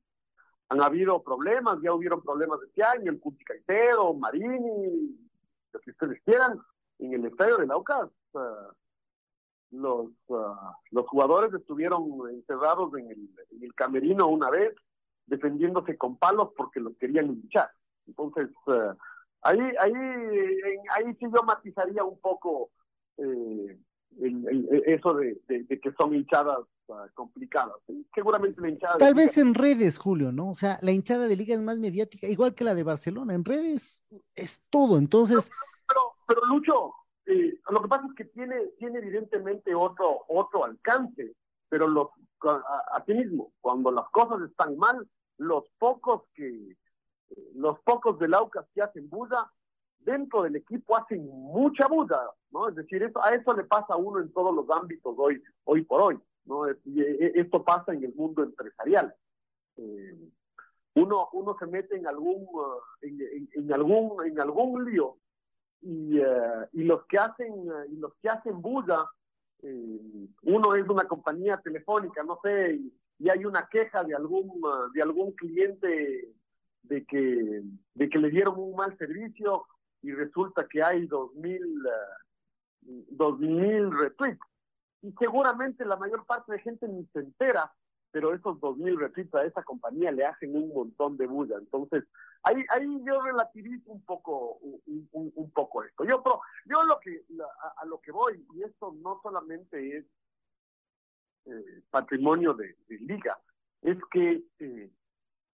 han habido problemas, ya hubieron problemas este año, el Cuti Caicedo, Marini, lo que ustedes quieran. En el estadio de Laucas, ah, los, ah, los jugadores estuvieron encerrados en el, en el camerino una vez, defendiéndose con palos porque los querían linchar. Entonces, ah, ahí, ahí, en- ahí sí yo matizaría un poco eh, el- el- eso de, de- de que son hinchadas ah, complicadas. Seguramente la hinchada Tal Liga- vez en redes, Julio, ¿no? O sea, la hinchada de liga es más mediática, igual que la de Barcelona. En redes es todo. Entonces, pero, pero Lucho, eh, lo que pasa es que tiene, tiene evidentemente otro, otro alcance, pero los, a, a ti mismo, cuando las cosas están mal, los pocos que, los pocos del Aucas que hacen bulla, dentro del equipo hacen mucha bulla, ¿no? Es decir, eso, a eso le pasa a uno en todos los ámbitos hoy, hoy por hoy, ¿no? Y, eh, esto pasa en el mundo empresarial. Eh, uno, uno se mete en algún, uh, en, en- en algún, en algún lío y, eh, y los que hacen, eh, y los que hacen bulla, eh, uno es una compañía telefónica, no sé, y, y hay una queja de algún, uh, de algún cliente de que, de que le dieron un mal servicio y resulta que hay dos mil, eh, dos mil retweets. Y seguramente la mayor parte de gente ni se entera, pero esos dos mil retweets a esa compañía le hacen un montón de bulla. Entonces, ahí, ahí yo relativizo un poco, un, un, poco esto. Yo, yo lo que, a, lo que voy, y esto no solamente es eh, patrimonio de, liga, es que eh,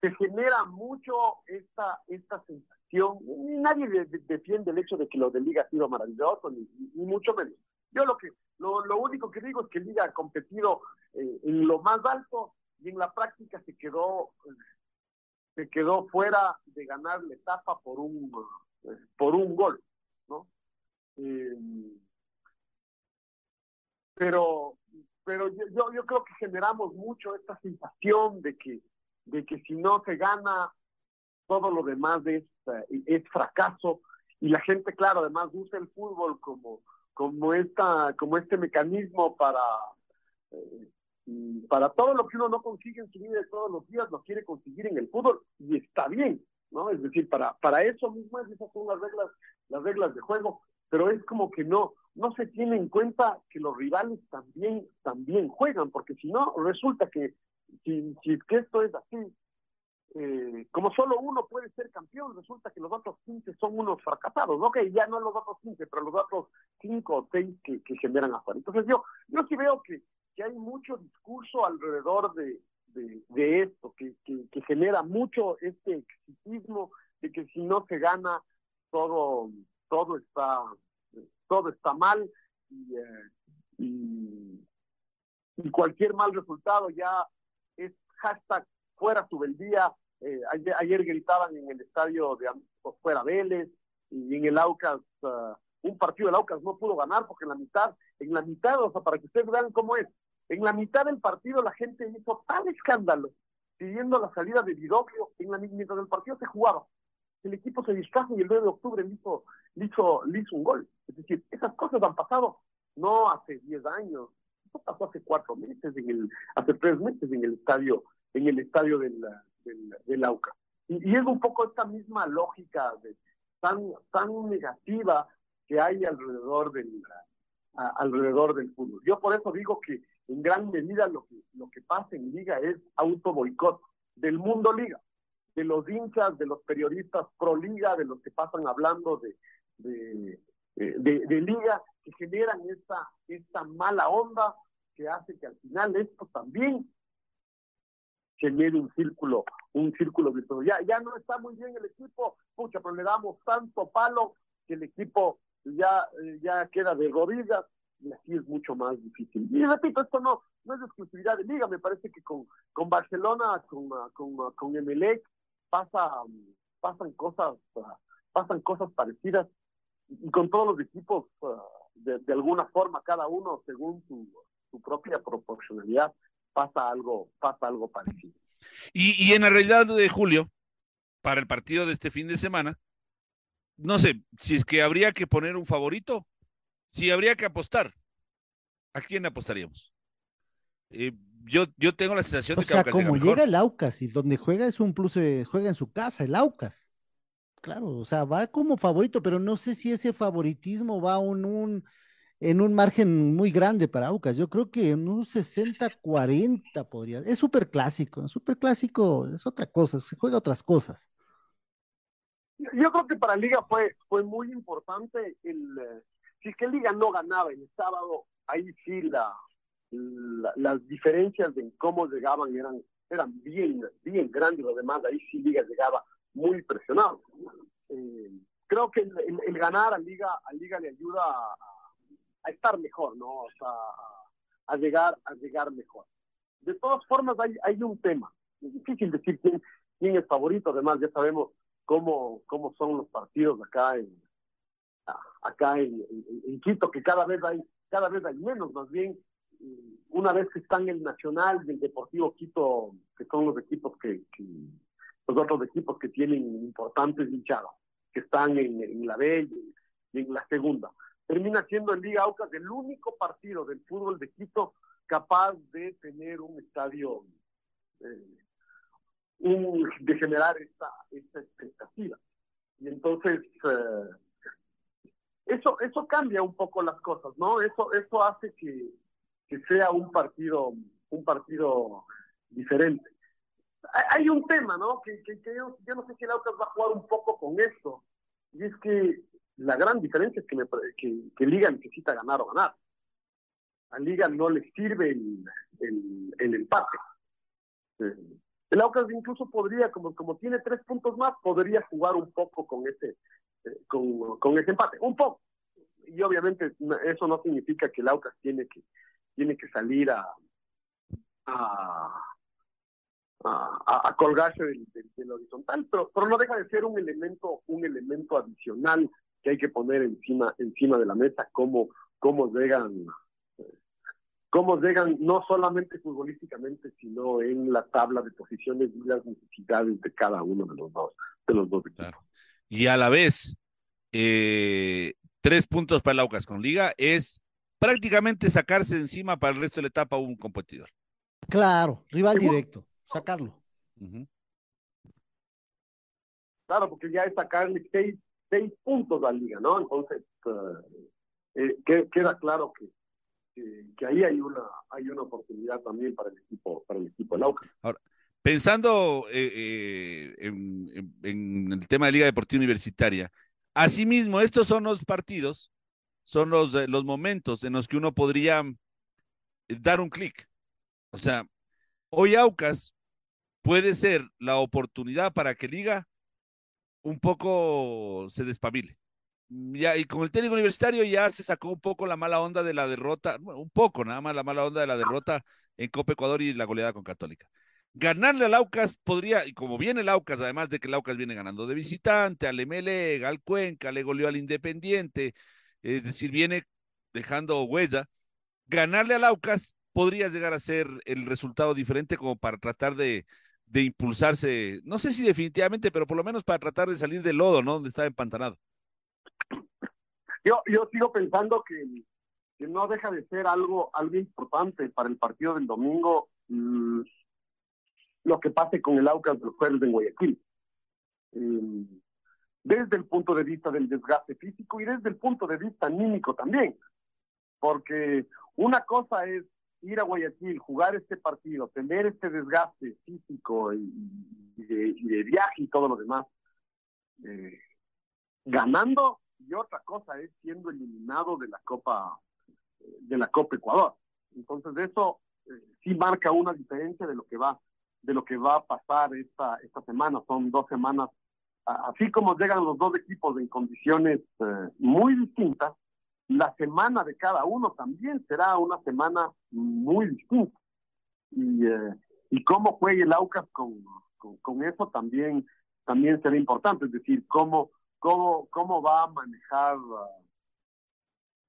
se genera mucho esta, esta sensación, nadie defiende el hecho de que lo de liga ha sido maravilloso, ni, mucho menos. Yo lo que, lo, lo, único que digo es que Liga ha competido eh, en lo más alto y en la práctica se quedó se quedó fuera de ganar la etapa por un por un gol no eh, pero pero yo, yo creo que generamos mucho esta sensación de que de que si no se gana todo lo demás es, eh, es fracaso y la gente claro además usa el fútbol como como esta como este mecanismo para eh, para todo lo que uno no consigue en su vida de todos los días, lo quiere conseguir en el fútbol y está bien, ¿no? Es decir, para, para eso mismo esas son las reglas, las reglas de juego, pero es como que no, no se tiene en cuenta que los rivales también, también juegan, porque si no, resulta que si, si que esto es así, eh, como solo uno puede ser campeón, resulta que los otros 15 son unos fracasados. Que ya no los otros 15, pero los otros 5 o 6 que, que generan afuera. Entonces yo, yo sí veo que que hay mucho discurso alrededor de, de, esto, que, que, genera mucho este exitismo de que si no se gana, todo, todo está, todo está mal y, eh, y, cualquier mal resultado ya es hashtag fuera su Eh, ayer, ayer, gritaban en el estadio de fuera Vélez y en el Aucas, uh, un partido del Aucas no pudo ganar porque en la mitad, en la mitad, o sea, para que ustedes vean cómo es, en la mitad del partido la gente hizo tal escándalo pidiendo la salida de Vidoglio en la, mientras el partido se jugaba. El equipo se distrajo y el 9 de octubre le hizo, le hizo, hizo un gol. Es decir, esas cosas han pasado no hace 10 años, eso pasó hace cuatro meses, en el, hace tres meses en el estadio, en el estadio del, del, del AUCA. Y, es un poco esta misma lógica de, tan, tan negativa que hay alrededor del, alrededor del fútbol. Yo por eso digo que en gran medida lo que, lo que pasa en Liga es auto boicot del mundo Liga, de los hinchas, de los periodistas pro Liga, de los que pasan hablando de, de, de, Liga, que generan esta, esta mala onda que hace que al final esto también genere un círculo, un círculo virtuoso. Ya, ya no está muy bien el equipo, pucha, pero le damos tanto palo que el equipo ya, ya queda de rodillas y así es mucho más difícil. Y repito, esto no, no es exclusividad de liga, me parece que con, con Barcelona, con, con, con Emelec, pasa, pasan cosas, pasan cosas parecidas y con todos los equipos de, de alguna forma, cada uno según su, su propia proporcionalidad, pasa algo, pasa algo parecido. Y, y en la realidad de Julio, para el partido de este fin de semana, no sé, si es que habría que poner un favorito, si habría que apostar, ¿a quién apostaríamos? Eh, yo, yo tengo la sensación de que sea, como llega, el Aucas y donde juega es un plus, eh, juega en su casa, el Aucas. Claro, o sea, va como favorito, pero no sé si ese favoritismo va en un, en un margen muy grande para Aucas. Yo creo que en un 60-40 podría. Es súper clásico, súper clásico es otra cosa, se juega otras cosas. Yo creo que para Liga fue, fue muy importante el, eh, si es que Liga no ganaba el sábado, ahí sí la, las diferencias en cómo llegaban eran, eran bien, bien grandes, lo demás, ahí sí Liga llegaba muy presionado. Eh, creo que el, ganar a Liga, a Liga le ayuda a, estar mejor, ¿no? O sea, a, llegar, a llegar mejor. De todas formas, hay, hay un tema. Es difícil decir quién, quién es favorito, además ya sabemos cómo, cómo son los partidos acá en, acá en, Quito, que cada vez hay, cada vez hay menos, más bien, una vez que están el Nacional y el Deportivo Quito, que son los equipos que, los otros equipos que tienen importantes hinchadas, que están en, la B y, en la segunda. Termina siendo en Liga Aucas el único partido del fútbol de Quito capaz de tener un estadio, eh, de generar esta, esta expectativa. Y entonces, eh, eso, eso cambia un poco las cosas, ¿no? Eso, eso hace que, sea un partido, un partido diferente. hay un tema, ¿no? Que, que, yo, no sé si el Aucas va a jugar un poco con esto. Y es que la gran diferencia es que, me, que, que Liga necesita ganar o ganar. A Liga no le sirve el, el, empate. Eh, el Aucas incluso podría, como, como tiene tres puntos más, podría jugar un poco con ese, eh, con, con ese empate. Un poco. Y obviamente eso no significa que el Aucas tiene que, tiene que salir a, a, a, colgarse del, horizontal, pero, pero no deja de ser un elemento, un elemento adicional que hay que poner encima, encima de la mesa, cómo, cómo llegan, cómo llegan no solamente futbolísticamente, sino en la tabla de posiciones y las necesidades de cada uno de los dos, de los dos equipos. Y a la vez, eh, tres puntos para el Aucas con Liga es prácticamente sacarse encima para el resto de la etapa un competidor. Claro, rival directo, sacarlo. Claro, porque ya es sacarle seis, seis puntos la liga, ¿no? Entonces, eh, eh, queda claro que, ahí hay una, hay una oportunidad también para el equipo, para el equipo de Lauca. Ahora, pensando eh, en, en, el tema de Liga Deportiva Universitaria, asimismo, estos son los partidos, son los, los momentos en los que uno podría dar un clic. O sea, hoy Aucas puede ser la oportunidad para que Liga un poco se despabile. Ya, y con el técnico universitario ya se sacó un poco la mala onda de la derrota, un poco nada más la mala onda de la derrota en Copa Ecuador y la goleada con Católica. Ganarle al Aucas podría, y como viene el Aucas, además de que el Aucas viene ganando de visitante, al MLE, al Cuenca, le goleó al Independiente, es decir, viene dejando huella, ganarle al Aucas podría llegar a ser el resultado diferente como para tratar de, de impulsarse, no sé si definitivamente, pero por lo menos para tratar de salir del lodo, ¿no? Donde estaba empantanado. Yo, yo sigo pensando que, que no deja de ser algo, algo importante para el partido del domingo mm, lo que pase con el Aucas del jueves en Guayaquil. Mm, desde el punto de vista del desgaste físico y desde el punto de vista anímico también. Porque una cosa es ir a Guayaquil, jugar este partido, tener este desgaste físico y, de, viaje y todo lo demás, eh, ganando y otra cosa es siendo eliminado de la Copa de la Copa Ecuador. Entonces eso eh, sí marca una diferencia de lo que va de lo que va a pasar esta esta semana. Son dos semanas, así como llegan los dos equipos en condiciones eh, muy distintas la semana de cada uno también será una semana muy distinta. Y, eh, y cómo juegue el Aucas con, con, eso también, también será importante, es decir, cómo, cómo, cómo va a manejar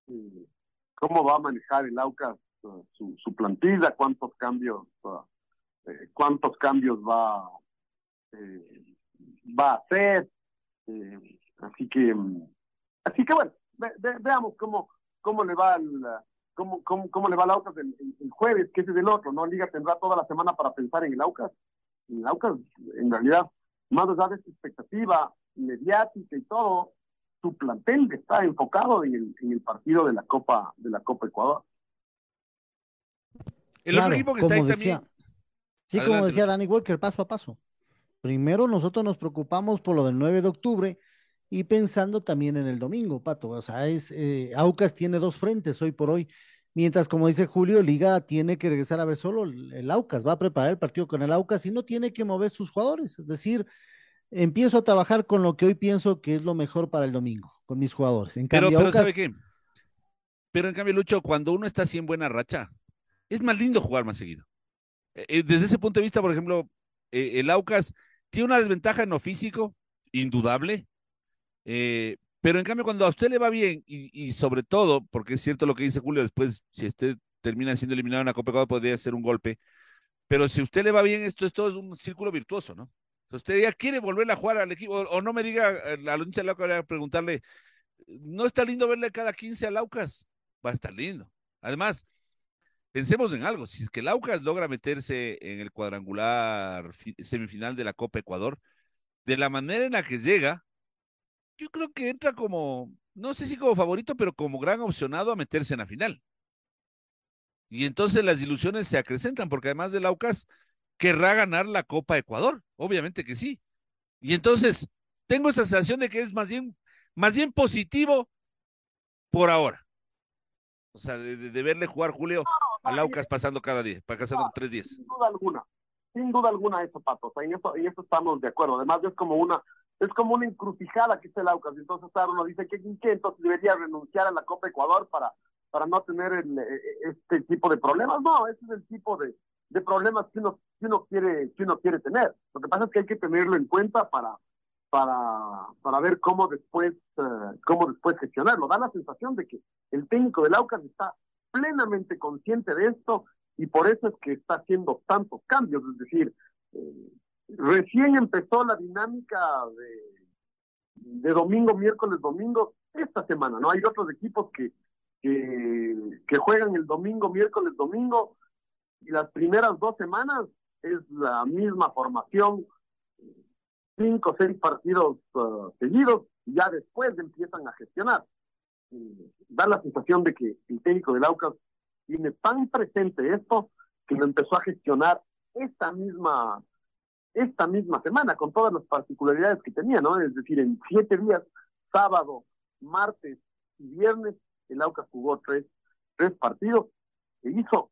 uh, cómo va a manejar el Aucas uh, su, su, plantilla, cuántos cambios eh, cuántos cambios va eh, va a hacer así que así que bueno veamos cómo, cómo le va el, cómo, cómo, cómo le va el Aucas el, jueves, que ese es el otro, ¿no? Liga tendrá toda la semana para pensar en el Aucas. En el Aucas, en realidad, más allá de esa expectativa mediática y todo, su plantel está enfocado en el, en el partido de la Copa, de la Copa Ecuador. El otro equipo que está ahí también. Sí, como decía Danny Walker, paso a paso. Primero nosotros nos preocupamos por lo del 9 de octubre, y pensando también en el domingo, Pato. O sea, es, eh, Aucas tiene dos frentes hoy por hoy. Mientras, como dice Julio, Liga tiene que regresar a ver solo el, Aucas, va a preparar el partido con el Aucas y no tiene que mover sus jugadores. Es decir, empiezo a trabajar con lo que hoy pienso que es lo mejor para el domingo, con mis jugadores. En pero, pero ¿sabe qué? Pero en cambio, Lucho, cuando uno está así en buena racha, es más lindo jugar más seguido. Eh, eh, desde ese punto de vista, por ejemplo, el Aucas tiene una desventaja en lo físico, indudable, eh, pero en cambio, cuando a usted le va bien, y, sobre todo, porque es cierto lo que dice Julio, después, si usted termina siendo eliminado en la Copa Ecuador, podría ser un golpe. Pero si usted le va bien, esto es todo es un círculo virtuoso, ¿no? Si usted ya quiere volver a jugar al equipo, o, no me diga, a la lucha a preguntarle, ¿no está lindo verle cada 15 a Laucas? Va a estar lindo. Además, pensemos en algo, si es que Laucas logra meterse en el cuadrangular semifinal de la Copa Ecuador, de la manera en la que llega, yo creo que entra como, no sé si como favorito, pero como gran opcionado a meterse en la final. Y entonces las ilusiones se acrecentan, porque además del Aucas, querrá ganar la Copa Ecuador, obviamente que sí. Y entonces, tengo esa sensación de que es más bien, más bien positivo por ahora. O sea, de, de verle jugar Julio a Laucas pasando cada día, pasando tres días. Sin duda alguna, sin duda alguna eso, Pato. O sea, en eso, en eso estamos de acuerdo. Además, es como una, es como una encrucijada que está el Aucas. Entonces, claro, uno dice que, que entonces debería renunciar a la Copa Ecuador para, para no tener el, este tipo de problemas. No, ese es el tipo de, de problemas que uno, que uno quiere, que uno quiere tener. Lo que pasa es que hay que tenerlo en cuenta para, para, para ver cómo después, uh, cómo después gestionarlo. Da la sensación de que el técnico del Aucas está plenamente consciente de esto y por eso es que está haciendo tantos cambios. Es decir, eh, recién empezó la dinámica de, domingo, miércoles, domingo, esta semana, ¿no? Hay otros equipos que, que, juegan el domingo, miércoles, domingo, y las primeras dos semanas es la misma formación, cinco o seis partidos uh, seguidos, ya después empiezan a gestionar. Eh, da la sensación de que el técnico del Aucas tiene tan presente esto que lo empezó a gestionar esta misma esta misma semana con todas las particularidades que tenía, ¿no? Es decir, en siete días, sábado, martes y viernes, el Aucas jugó tres, tres partidos e hizo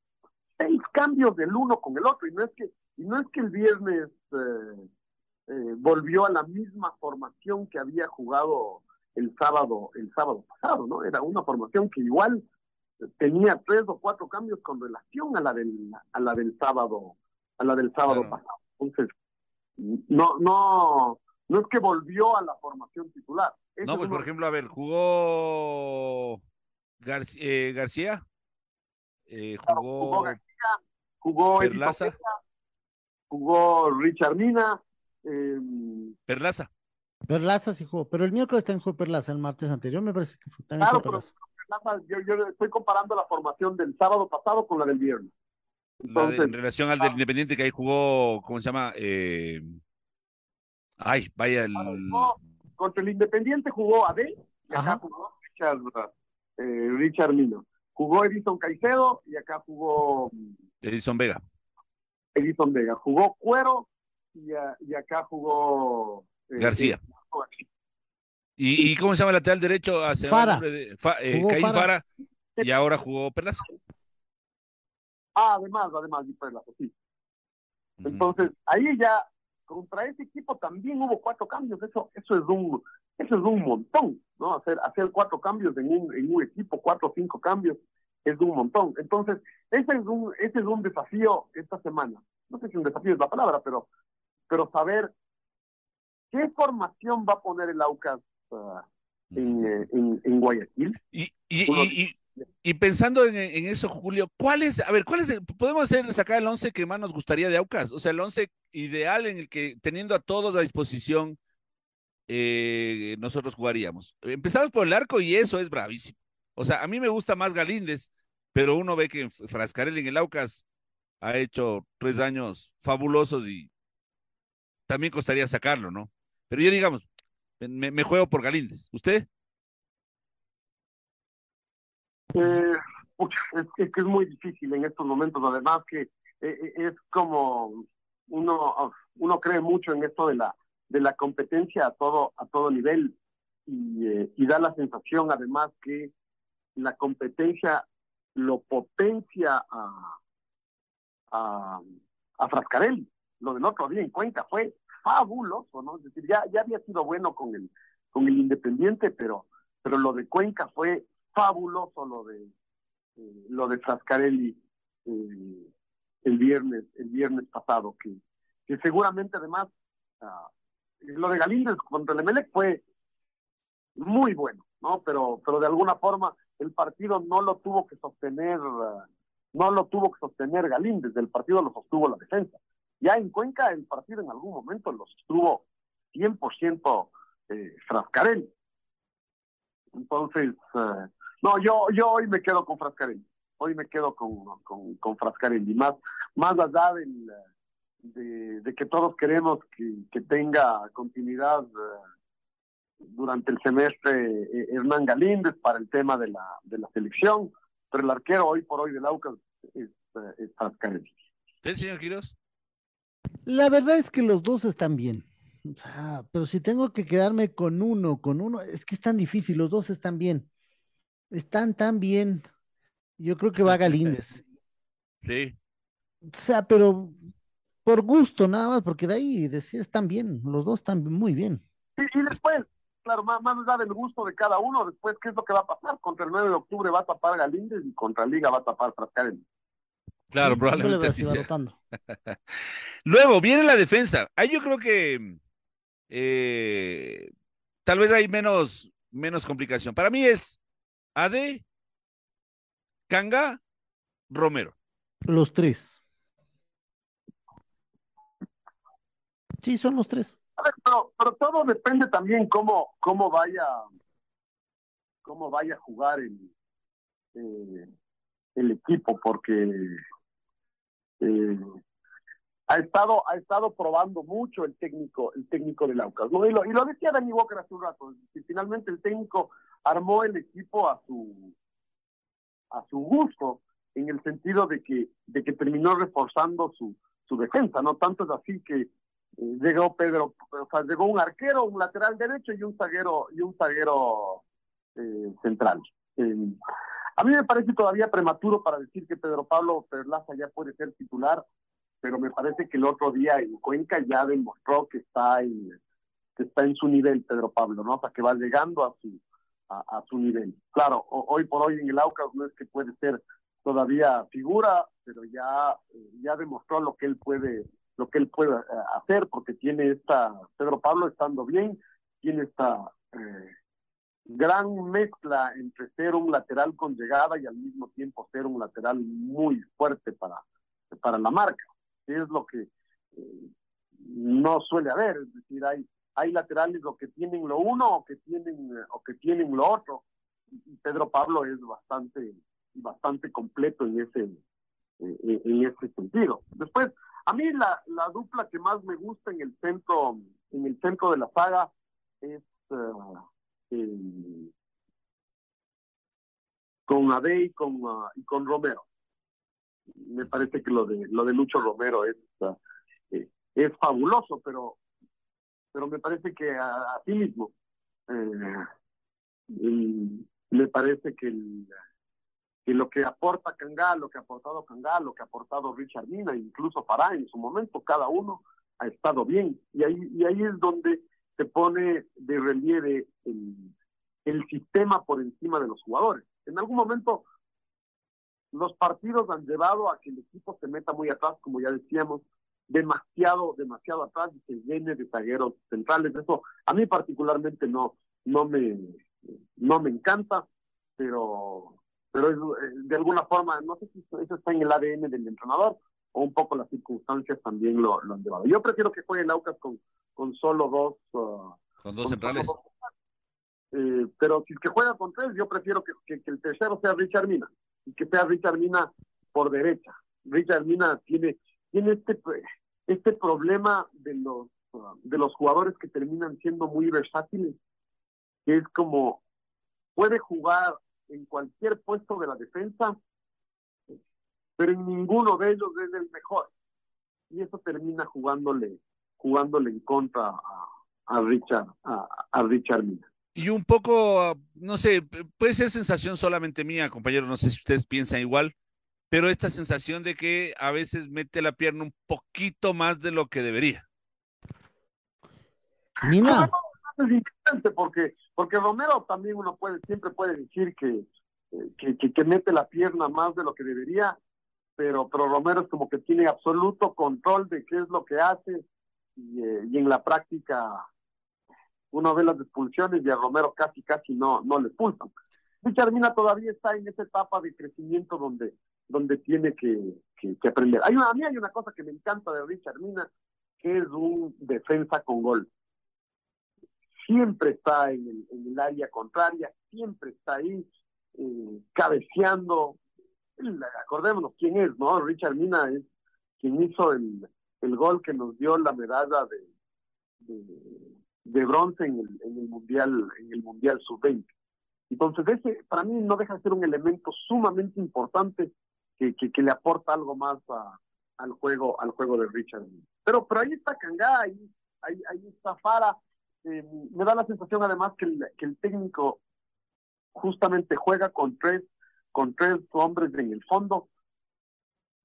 seis cambios del uno con el otro y no es que y no es que el viernes eh, eh, volvió a la misma formación que había jugado el sábado el sábado pasado no era una formación que igual tenía tres o cuatro cambios con relación a la del a la del sábado a la del sábado claro. pasado entonces no no no es que volvió a la formación titular Eso no pues por ejemplo a ver jugó Gar eh, García eh, jugó, jugó García, jugó Perlaza. jugó Richard Mina. Eh, Perlaza. Perlaza sí jugó, pero el miércoles también jugó Perlaza, el martes anterior me parece que fue, también claro, jugó Perlaza. Pero Perlaza, yo, yo, estoy comparando la formación del sábado pasado con la del viernes. Entonces, la de, en relación al del Independiente que ahí jugó, ¿cómo se llama? Eh... Ay, vaya el... Jugó, contra el Independiente jugó Abel y acá jugó Richard, eh, Richard Mino jugó Edison Caicedo y acá jugó Edison Vega. Edison Vega. Jugó Cuero y, y acá jugó eh, García. Eh, ¿Y, ¿Y, cómo se llama el lateral derecho? Hacia Fara. De, Fa, eh, Caín Fara. Fara. Y ahora jugó Perlaza. Ah, además, además, y Perlaza, sí. Entonces, ahí ya, contra ese equipo también hubo cuatro cambios. Eso, eso es un, eso es un montón, ¿no? Hacer, hacer cuatro cambios en un, en un equipo, cuatro o cinco cambios, es un montón. Entonces, ese es un, ese es un desafío esta semana. No sé si un desafío es la palabra, pero, pero saber qué formación va a poner el Aucas uh, en, en, en, Guayaquil. Y, y, Uno, y, y, pensando en, eso, Julio, ¿cuál es, a ver, cuál es, el, podemos hacer, sacar el once que más nos gustaría de Aucas? O sea, el once ideal en el que, teniendo a todos a disposición, eh, nosotros jugaríamos. Empezamos por el arco y eso es bravísimo. O sea, a mí me gusta más Galíndez, pero uno ve que Frascarelli en el Aucas ha hecho tres años fabulosos y también costaría sacarlo, ¿no? Pero yo digamos, me, me juego por Galíndez. ¿Usted? Eh, es, que es muy difícil en estos momentos, además que eh, es como uno, uno cree mucho en esto de la de la competencia a todo a todo nivel. Y, eh, da la sensación además que la competencia lo potencia a a, Frascarelli lo del otro día en Cuenca fue fabuloso no decir ya ya había sido bueno con el con el Independiente pero pero lo de Cuenca fue fabuloso lo de eh, lo de Frascarelli eh, el viernes el viernes pasado que que seguramente además uh, lo de Galíndez contra el fue muy bueno, ¿no? Pero, pero de alguna forma el partido no lo tuvo que sostener, uh, no lo tuvo que sostener Galíndez, el partido lo sostuvo la defensa. Ya en Cuenca el partido en algún momento lo sostuvo 100% eh, Frascarelli. Entonces, uh, no, yo, yo hoy me quedo con Frascarelli, hoy me quedo con, con, con Frascarelli, más, más allá del... De, de, que todos queremos que, que tenga continuidad uh, durante el semestre eh, Hernán Galíndez para el tema de la, de la selección, pero el arquero hoy por hoy del Aucas es, uh, es Frascarelli. ¿Sí, señor Quiroz? La verdad es que los dos están bien. O sea, pero si tengo que quedarme con uno, con uno, es que es tan difícil, los dos están bien. Están tan bien. Yo creo que va Galíndez. Sí. O sea, pero por gusto nada más, porque de ahí decía, están bien, los dos están muy bien. Y, y después, claro, más, más allá del gusto de cada uno, después, ¿qué es lo que va a pasar? Contra el 9 de octubre va a tapar Galíndez y contra Liga va a tapar Frascaren. Claro, Sí, probablemente sea. Luego viene la defensa. Ahí yo creo que eh, tal vez hay menos, menos complicación. Para mí es AD, Canga, Romero. Los tres. Sí, son los tres. A ver, pero, pero todo depende también cómo, cómo vaya cómo vaya a jugar el, eh, el equipo, porque eh, ha estado ha estado probando mucho el técnico el técnico del Aucas ¿no? y, lo, y lo decía Dani Walker hace un rato que finalmente el técnico armó el equipo a su a su gusto en el sentido de que de que terminó reforzando su su defensa no tanto es así que eh, llegó Pedro o sea, llegó un arquero un lateral derecho y un zaguero y un zaguero eh, central a mí me parece todavía prematuro para decir que Pedro Pablo Perlaza ya puede ser titular pero me parece que el otro día en Cuenca ya demostró que está en, que está en su nivel Pedro Pablo, ¿no? O sea, que va llegando a su, a, su nivel. Claro, hoy por hoy en el Aucas no es que puede ser todavía figura, pero ya, eh, ya demostró lo que él puede, lo que él puede eh, hacer, porque tiene esta, Pedro Pablo estando bien, tiene esta eh, gran mezcla entre ser un lateral con llegada y al mismo tiempo ser un lateral muy fuerte para, para la marca que es lo que eh, no suele haber, es decir, hay, hay laterales lo que tienen lo uno o que tienen eh, o que tienen lo otro. Y Pedro Pablo es bastante bastante completo en ese eh, en ese sentido. Después, a mí la, la dupla que más me gusta en el centro en el centro de la saga es uh, con Ade y con, uh, y con Romero me parece que lo de lo de Lucho Romero es uh, es fabuloso pero pero me parece que a, a sí mismo eh, me parece que, el, que lo que aporta Cangá, lo que ha aportado Cangá, lo que ha aportado Richard Mina, incluso Farah en su momento, cada uno ha estado bien. Y ahí, y ahí es donde se pone de relieve el, el sistema por encima de los jugadores. En algún momento los partidos han llevado a que el equipo se meta muy atrás, como ya decíamos, demasiado, demasiado atrás y se llene de zagueros centrales. Eso a mí particularmente no, no me, no me encanta, pero, pero es, de alguna forma, no sé si eso está en el ADN del entrenador o un poco las circunstancias también lo, lo han llevado. Yo prefiero que juegue el Aucas con, con solo dos. Uh, con dos centrales. Dos, eh, pero si es que juega con tres, yo prefiero que, que, que el tercero sea Richard Mina y que sea Richard Mina por derecha. Richard Mina tiene, tiene este, este problema de los, de los jugadores que terminan siendo muy versátiles, que es como puede jugar en cualquier puesto de la defensa, pero en ninguno de ellos es el mejor. Y eso termina jugándole, jugándole en contra a, Richard, a Richard Mina. Y un poco, no sé, puede ser sensación solamente mía, compañero, no sé si ustedes piensan igual, pero esta sensación de que a veces mete la pierna un poquito más de lo que debería. Es interesante porque, porque Romero también uno puede, siempre puede decir que, que, que, que, mete la pierna más de lo que debería, pero, pero Romero es como que tiene absoluto control de qué es lo que hace y, eh, y en la práctica uno ve las expulsiones y a Romero casi casi no, no le expulsan. Richard Mina todavía está en esa etapa de crecimiento donde, donde tiene que, que, aprender. Hay una, a mí hay una cosa que me encanta de Richard Mina, que es un defensa con gol. Siempre está en el, en el área contraria, siempre está ahí eh, cabeceando. Acordémonos quién es, ¿no? Richard Mina es quien hizo el, el gol que nos dio la medalla de, de de bronce en el, en el mundial el mundial sub-20 entonces ese para mí no deja de ser un elemento sumamente importante que, que, que le aporta algo más a, al juego al juego de Richard Pero, pero ahí está Cangá, ahí, ahí, ahí está Fara. Eh, me da la sensación además que el, que el técnico justamente juega con tres, con tres hombres en el fondo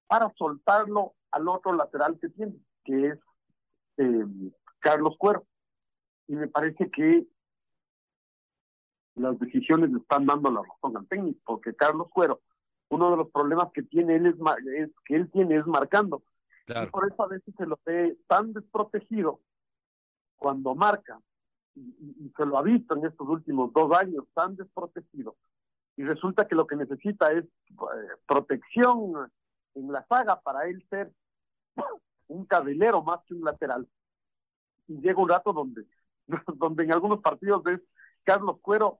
para soltarlo al otro lateral que tiene, que es eh, Carlos Cuero. Y me parece que las decisiones le están dando la razón al técnico, porque Carlos Cuero, uno de los problemas que tiene él es, es que él tiene es marcando. Y por eso a veces se lo ve tan desprotegido cuando marca, y, se lo ha visto en estos últimos dos años, tan desprotegido. Y resulta que lo que necesita es eh, protección en la saga para él ser un cabelero más que un lateral. Y llega un rato donde, donde en algunos partidos ves Carlos Cuero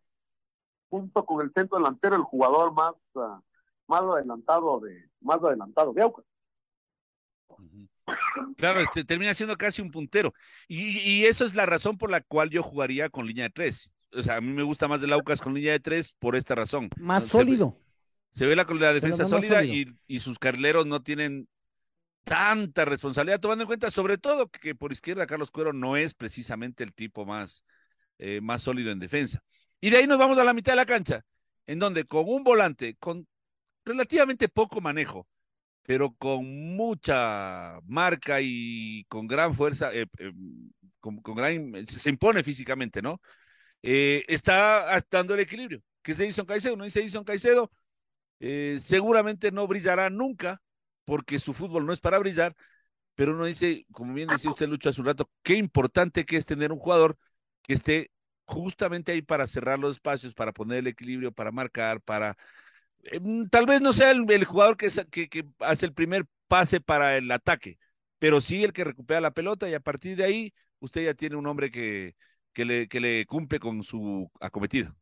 junto con el centro delantero el jugador más, uh, más adelantado de más adelantado de Aucas. Claro, este, termina siendo casi un puntero. Y, y, eso es la razón por la cual yo jugaría con línea de tres. O sea, a mí me gusta más el Aucas con línea de tres por esta razón. Más sólido. Se ve la, la defensa sólida y, y, sus carrileros no tienen tanta responsabilidad, tomando en cuenta sobre todo que por izquierda Carlos Cuero no es precisamente el tipo más, eh, más sólido en defensa. Y de ahí nos vamos a la mitad de la cancha, en donde con un volante, con relativamente poco manejo, pero con mucha marca y con gran fuerza, eh, eh, con, gran, se impone físicamente, ¿no? está dando el equilibrio. Que se hizo Caicedo, no dice Edison Caicedo, eh, seguramente no brillará nunca, porque su fútbol no es para brillar, pero uno dice, como bien decía usted, Lucho, hace un rato, qué importante que es tener un jugador que esté justamente ahí para cerrar los espacios, para poner el equilibrio, para marcar, para... Eh, mm, tal vez no sea el, jugador que, que, que, hace el primer pase para el ataque, pero sí el que recupera la pelota y a partir de ahí usted ya tiene un hombre que, que, le, que le cumple con su acometido.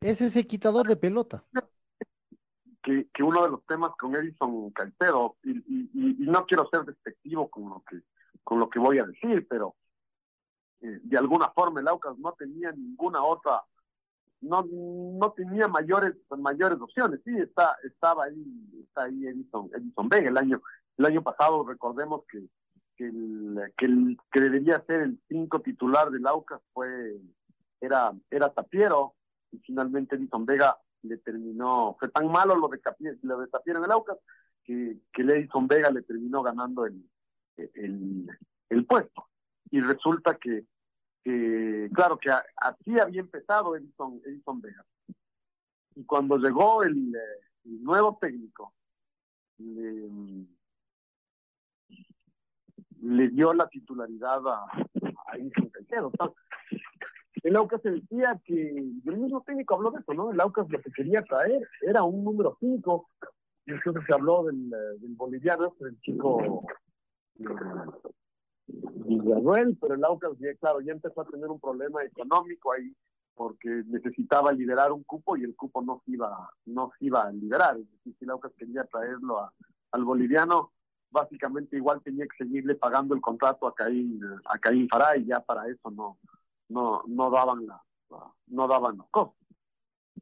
Es ese quitador de pelota que, que, uno de los temas con Edison Caicedo, y, y, y, no quiero ser despectivo con lo que, con lo que voy a decir, pero eh, de alguna forma el Aucas no tenía ninguna otra, no, no tenía mayores, mayores opciones. Sí, está, estaba ahí, está ahí Edison, Edison Vega el año, el año pasado, recordemos que, que, el, que, debería ser el cinco titular del Aucas fue, era, era Tapiero, y finalmente Edison Vega le terminó, fue tan malo lo de, lo de en el Aucas que, que Edison Vega le terminó ganando el, el, el puesto. Y resulta que, que claro, que así había empezado Edison, Edison Vega. Y cuando llegó el, nuevo técnico, le, le, dio la titularidad a, a Edison Caicedo el Aucas se decía que el mismo técnico habló de eso, ¿no? El Aucas lo que quería traer era un número 5. Incluso se habló del, del boliviano, este, del chico Villarruel, pero el Aucas, ya, claro, ya empezó a tener un problema económico ahí porque necesitaba liberar un cupo y el cupo no se iba, no se iba a liberar. Es decir, si el Aucas quería traerlo a, al boliviano, básicamente igual tenía que seguirle pagando el contrato a Caín, a Caín Fará y ya para eso no, no, no daban la, no daban los costos.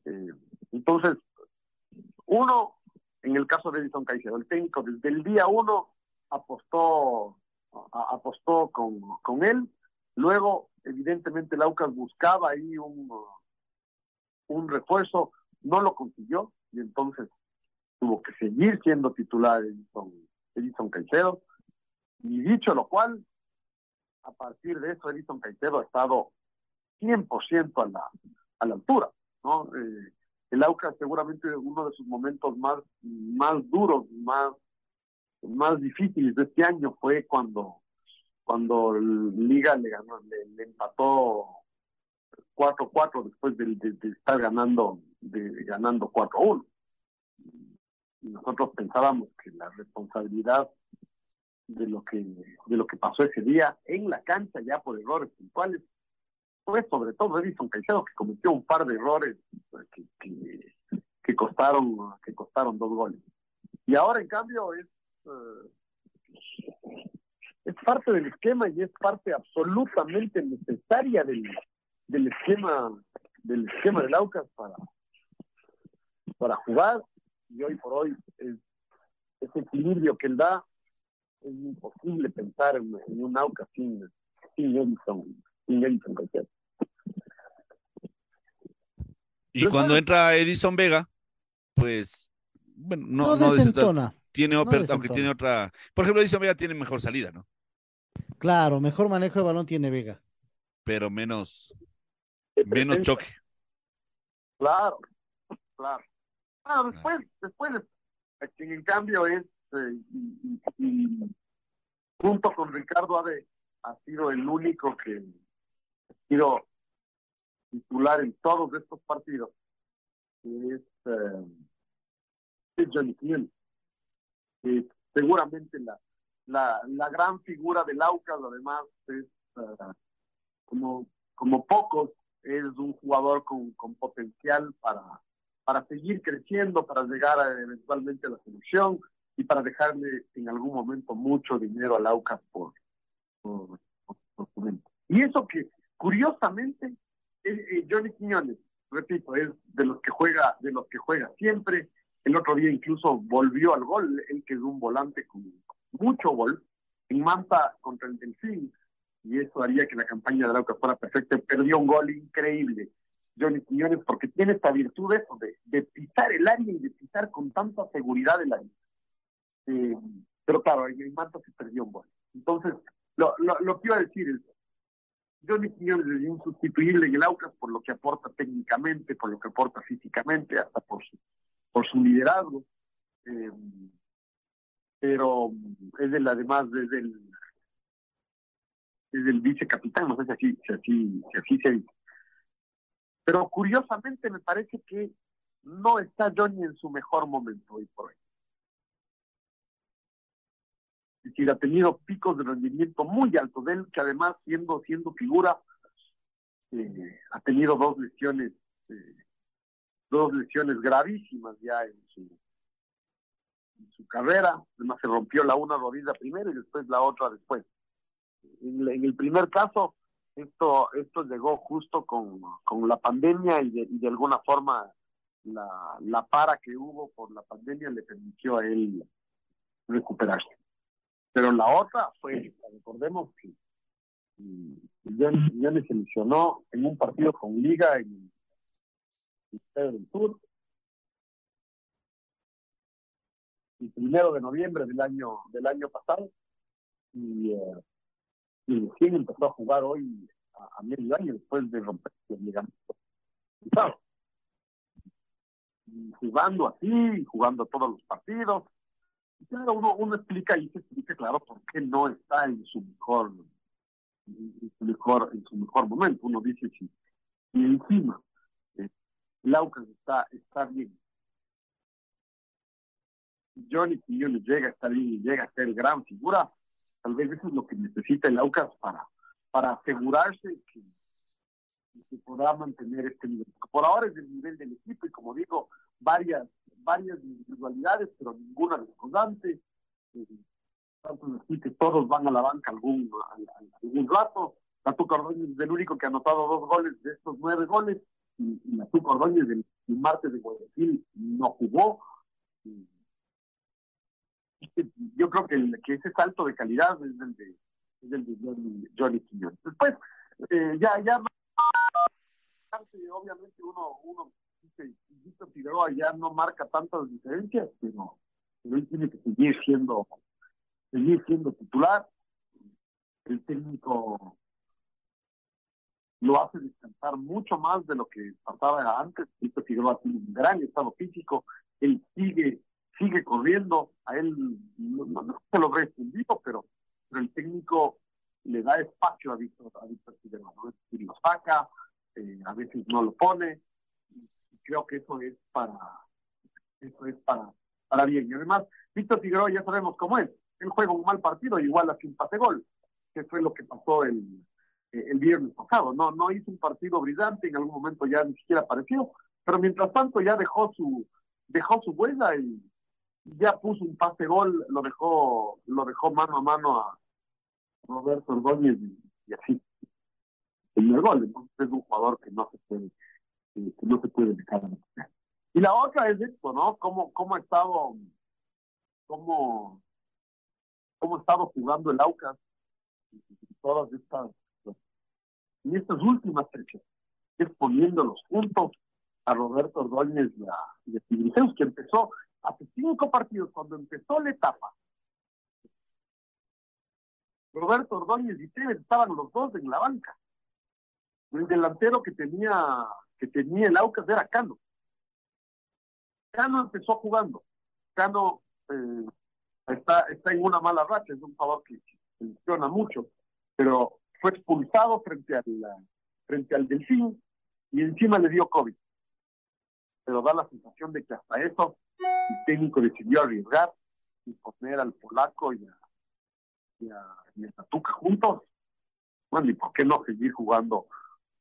Eh, entonces, uno, en el caso de Edison Caicedo, el técnico desde el día uno apostó, apostó con, con él, luego evidentemente Laucas buscaba ahí un, un refuerzo, no lo consiguió y entonces tuvo que seguir siendo titular Edison, Edison Caicedo. Y dicho lo cual, a partir de eso Edison Caicedo ha estado 100% a la, a la altura, ¿no? Eh, el AUCA seguramente uno de sus momentos más, más duros, más, más difíciles de este año fue cuando, cuando Liga le, ganó, le, empató 4-4 después de, de, estar ganando, de, ganando 4-1. Nosotros pensábamos que la responsabilidad de lo que de lo que pasó ese día en la cancha ya por errores puntuales fue sobre todo Edison Caicedo que cometió un par de errores pues, que, que, costaron que costaron dos goles y ahora en cambio es es parte del esquema y es parte absolutamente necesaria del, del esquema del esquema del Aucas para para jugar. Y hoy por hoy es ese equilibrio que él da es imposible pensar en, un Aucas sin, sin Edison, sin Edison Y cuando entra Edison Vega, pues, bueno, no, no, desentona. Tiene, aunque tiene otra. Por ejemplo, Edison Vega tiene mejor salida, ¿no? Claro, mejor manejo de balón tiene Vega. Pero menos, menos choque. Claro, claro. Ah, después, después, en cambio es, eh, y, junto con Ricardo Ade, ha sido el único que ha sido titular en todos estos partidos, es, eh, Johnny seguramente la, la, la gran figura del Aucas, además, es uh, como, como pocos, es un jugador con, con potencial para, para seguir creciendo, para llegar eventualmente a la selección y para dejarle en algún momento mucho dinero al Aucas por, por, Y eso que, curiosamente, eh, Johnny Quiñones, repito, es de los que juega, de los que juega siempre. El otro día incluso volvió al gol, él que es un volante con mucho gol, en Manta contra el Delfín, y eso haría que la campaña de Lauca fuera perfecta. Perdió un gol increíble, Johnny Quiñones, porque tiene esta virtud eso, de, pisar el área y de pisar con tanta seguridad el área. Eh, pero claro, en Manta se perdió un gol. Entonces, lo que iba a decir es, Johnny Quiñones es insustituible en el Aucas por lo que aporta técnicamente, por lo que aporta físicamente, hasta por su, por su liderazgo. Eh, pero es el, además desde el, es el vicecapitán, no sé si así, si así, si así se dice. Pero curiosamente me parece que no está Johnny en su mejor momento hoy por hoy. Es decir, ha tenido picos de rendimiento muy altos él, que además siendo, siendo figura, eh, ha tenido dos lesiones, eh, dos lesiones gravísimas ya en su, su carrera, además se rompió la una rodilla primero y después la otra después. En, el primer caso, esto, esto llegó justo con, con la pandemia y de, y de alguna forma la, la para que hubo por la pandemia le permitió a él recuperarse. Pero la otra fue, recordemos que ya, se lesionó en un partido con Liga en el del Sur el primero de noviembre del año del año pasado y, eh, y recién empezó a jugar hoy a, medio año después de romper el ligamento. Jugando así, jugando todos los partidos. Claro, uno, uno explica y se explica, claro, por qué no está en su mejor, en su mejor, en su mejor momento. Uno dice, si, y encima, Laucas está, está bien, Johnny Quiñones llega a estar ahí, llega a ser gran figura, tal vez eso es lo que necesita el Aucas para, para asegurarse que, se podrá mantener este nivel. Por ahora es el nivel del equipo y como digo, varias, varias individualidades, pero ninguna discordante. Eh, tanto así que todos van a la banca algún, algún rato. Tatu Cordóñez es el único que ha anotado dos goles de estos nueve goles y, y Tatu Cordóñez del martes de Guayaquil no jugó yo creo que, el, que ese salto de calidad es el de, el de Johnny, Quiñones. Después, eh, ya, ya, obviamente uno, uno dice, Figueroa ya no marca tantas diferencias, pero, él tiene que seguir siendo, seguir siendo titular. El técnico lo hace descansar mucho más de lo que pasaba antes. Víctor Figueroa tiene un gran estado físico, él sigue sigue corriendo, a él no, se lo ve pero, pero el técnico le da espacio a Víctor, a Víctor Figueroa, ¿no? lo saca, eh, a veces no lo pone, y creo que eso es para, eso es para, para bien. Y además, Víctor Figueroa ya sabemos cómo es, él juega un mal partido, igual a un pase gol, que fue lo que pasó el, eh, el viernes pasado, no, no hizo un partido brillante, en algún momento ya ni siquiera apareció, pero mientras tanto ya dejó su, dejó su huella y ya puso un pase gol, lo dejó, lo dejó mano a mano a Roberto Ordóñez y, así en el gol. Entonces es un jugador que no se puede, que no se puede dejar Y la otra es esto, ¿no? Cómo, cómo ha cómo, cómo ha estado jugando el Aucas todas estas, en estas últimas fechas, es poniéndolos juntos a Roberto Ordóñez y a, que empezó hace cinco partidos, cuando empezó la etapa. Roberto Ordóñez y Tevez estaban los dos en la banca. El delantero que tenía, que tenía el Aucas era Cano. Cano empezó jugando. Cano eh, está, está en una mala racha, es un favor que, funciona mucho, pero fue expulsado frente al, frente al Delfín y encima le dio COVID. Pero da la sensación de que hasta eso el técnico decidió arriesgar y poner al polaco y a, y a, y Tatuca juntos. Bueno, ¿y por qué no seguir jugando?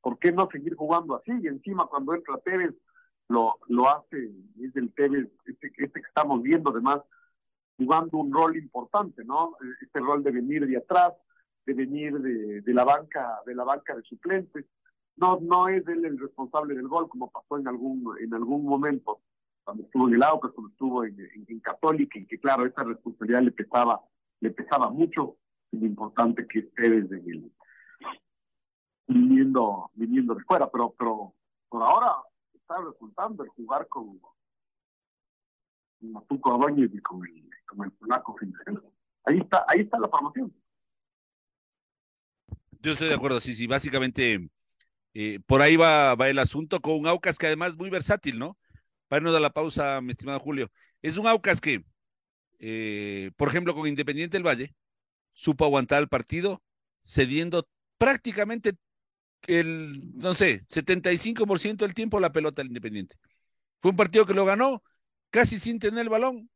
¿Por qué no seguir jugando así? Y encima cuando entra Tevez, lo, lo hace, es el Tevez, este, este que estamos viendo además, jugando un rol importante, ¿no? Este rol de venir de atrás, de venir de, de la banca, de la banca de suplentes. No, no es él el responsable del gol, como pasó en algún, en algún momento, cuando estuvo en el Aucas, cuando estuvo en, en, Católica, y que claro, esa responsabilidad le pesaba, le pesaba mucho, lo importante que esté desde el, viniendo, viniendo de fuera, pero, pero por ahora está resultando el jugar con, Matuco y con el, con el polaco Ahí está, ahí está la formación. Yo estoy de acuerdo, sí, sí, básicamente eh, por ahí va, va el asunto con un Aucas que además es muy versátil, ¿no? Para irnos a la pausa, mi estimado Julio. Es un Aucas que, eh, por ejemplo, con Independiente del Valle, supo aguantar el partido, cediendo prácticamente el, no sé, 75% del tiempo la pelota al Independiente. Fue un partido que lo ganó casi sin tener el balón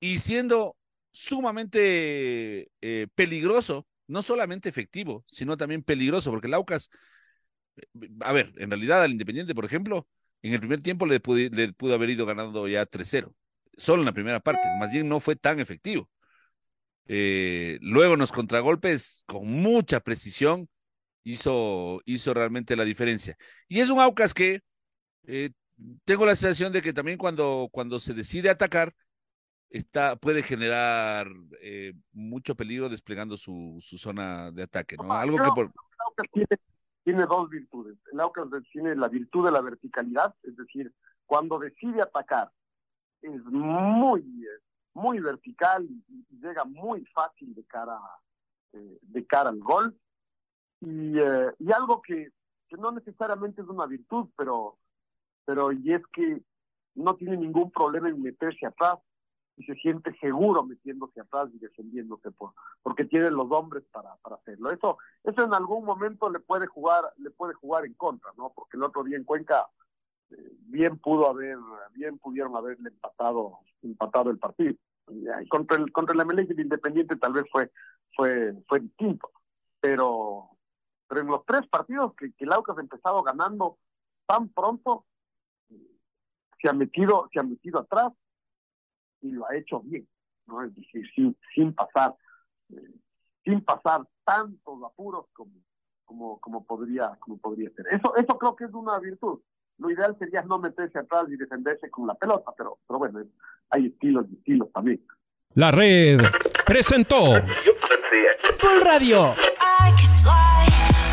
y siendo sumamente eh, peligroso, no solamente efectivo, sino también peligroso, porque el Aucas, eh, a ver, en realidad al Independiente, por ejemplo, en el primer tiempo le, pudo haber ido ganando ya 3-0, solo en la primera parte, más bien no fue tan efectivo. Eh, luego los contragolpes con mucha precisión hizo, hizo realmente la diferencia. Y es un Aucas que eh, tengo la sensación de que también cuando, cuando se decide atacar, está, puede generar eh, mucho peligro desplegando su, su zona de ataque, ¿no? Algo que por... tiene, tiene, dos virtudes. El Aucas tiene la virtud de la verticalidad, es decir, cuando decide atacar, es muy, muy vertical y, llega muy fácil de cara, eh, de cara al gol. Y, eh, y algo que, que no necesariamente es una virtud, pero pero y es que no tiene ningún problema en meterse atrás y se siente seguro metiéndose atrás y defendiéndose por porque tiene los hombres para, para hacerlo. Eso eso en algún momento le puede jugar le puede jugar en contra, ¿no? Porque el otro día en Cuenca eh, bien pudo haber bien pudieron haberle empatado empatado el partido. Contra el contra el MLX Independiente tal vez fue fue fue distinto, pero pero en los tres partidos que, que el Aucas ha empezado ganando tan pronto se ha metido, se ha metido atrás y lo ha hecho bien, ¿no? Es decir, sin, sin pasar, eh, sin pasar tantos apuros como, como, como podría, como podría ser. Eso, eso creo que es una virtud. Lo ideal sería no meterse atrás y defenderse con la pelota, pero, pero bueno, hay estilos y estilos también. La red presentó Full Radio.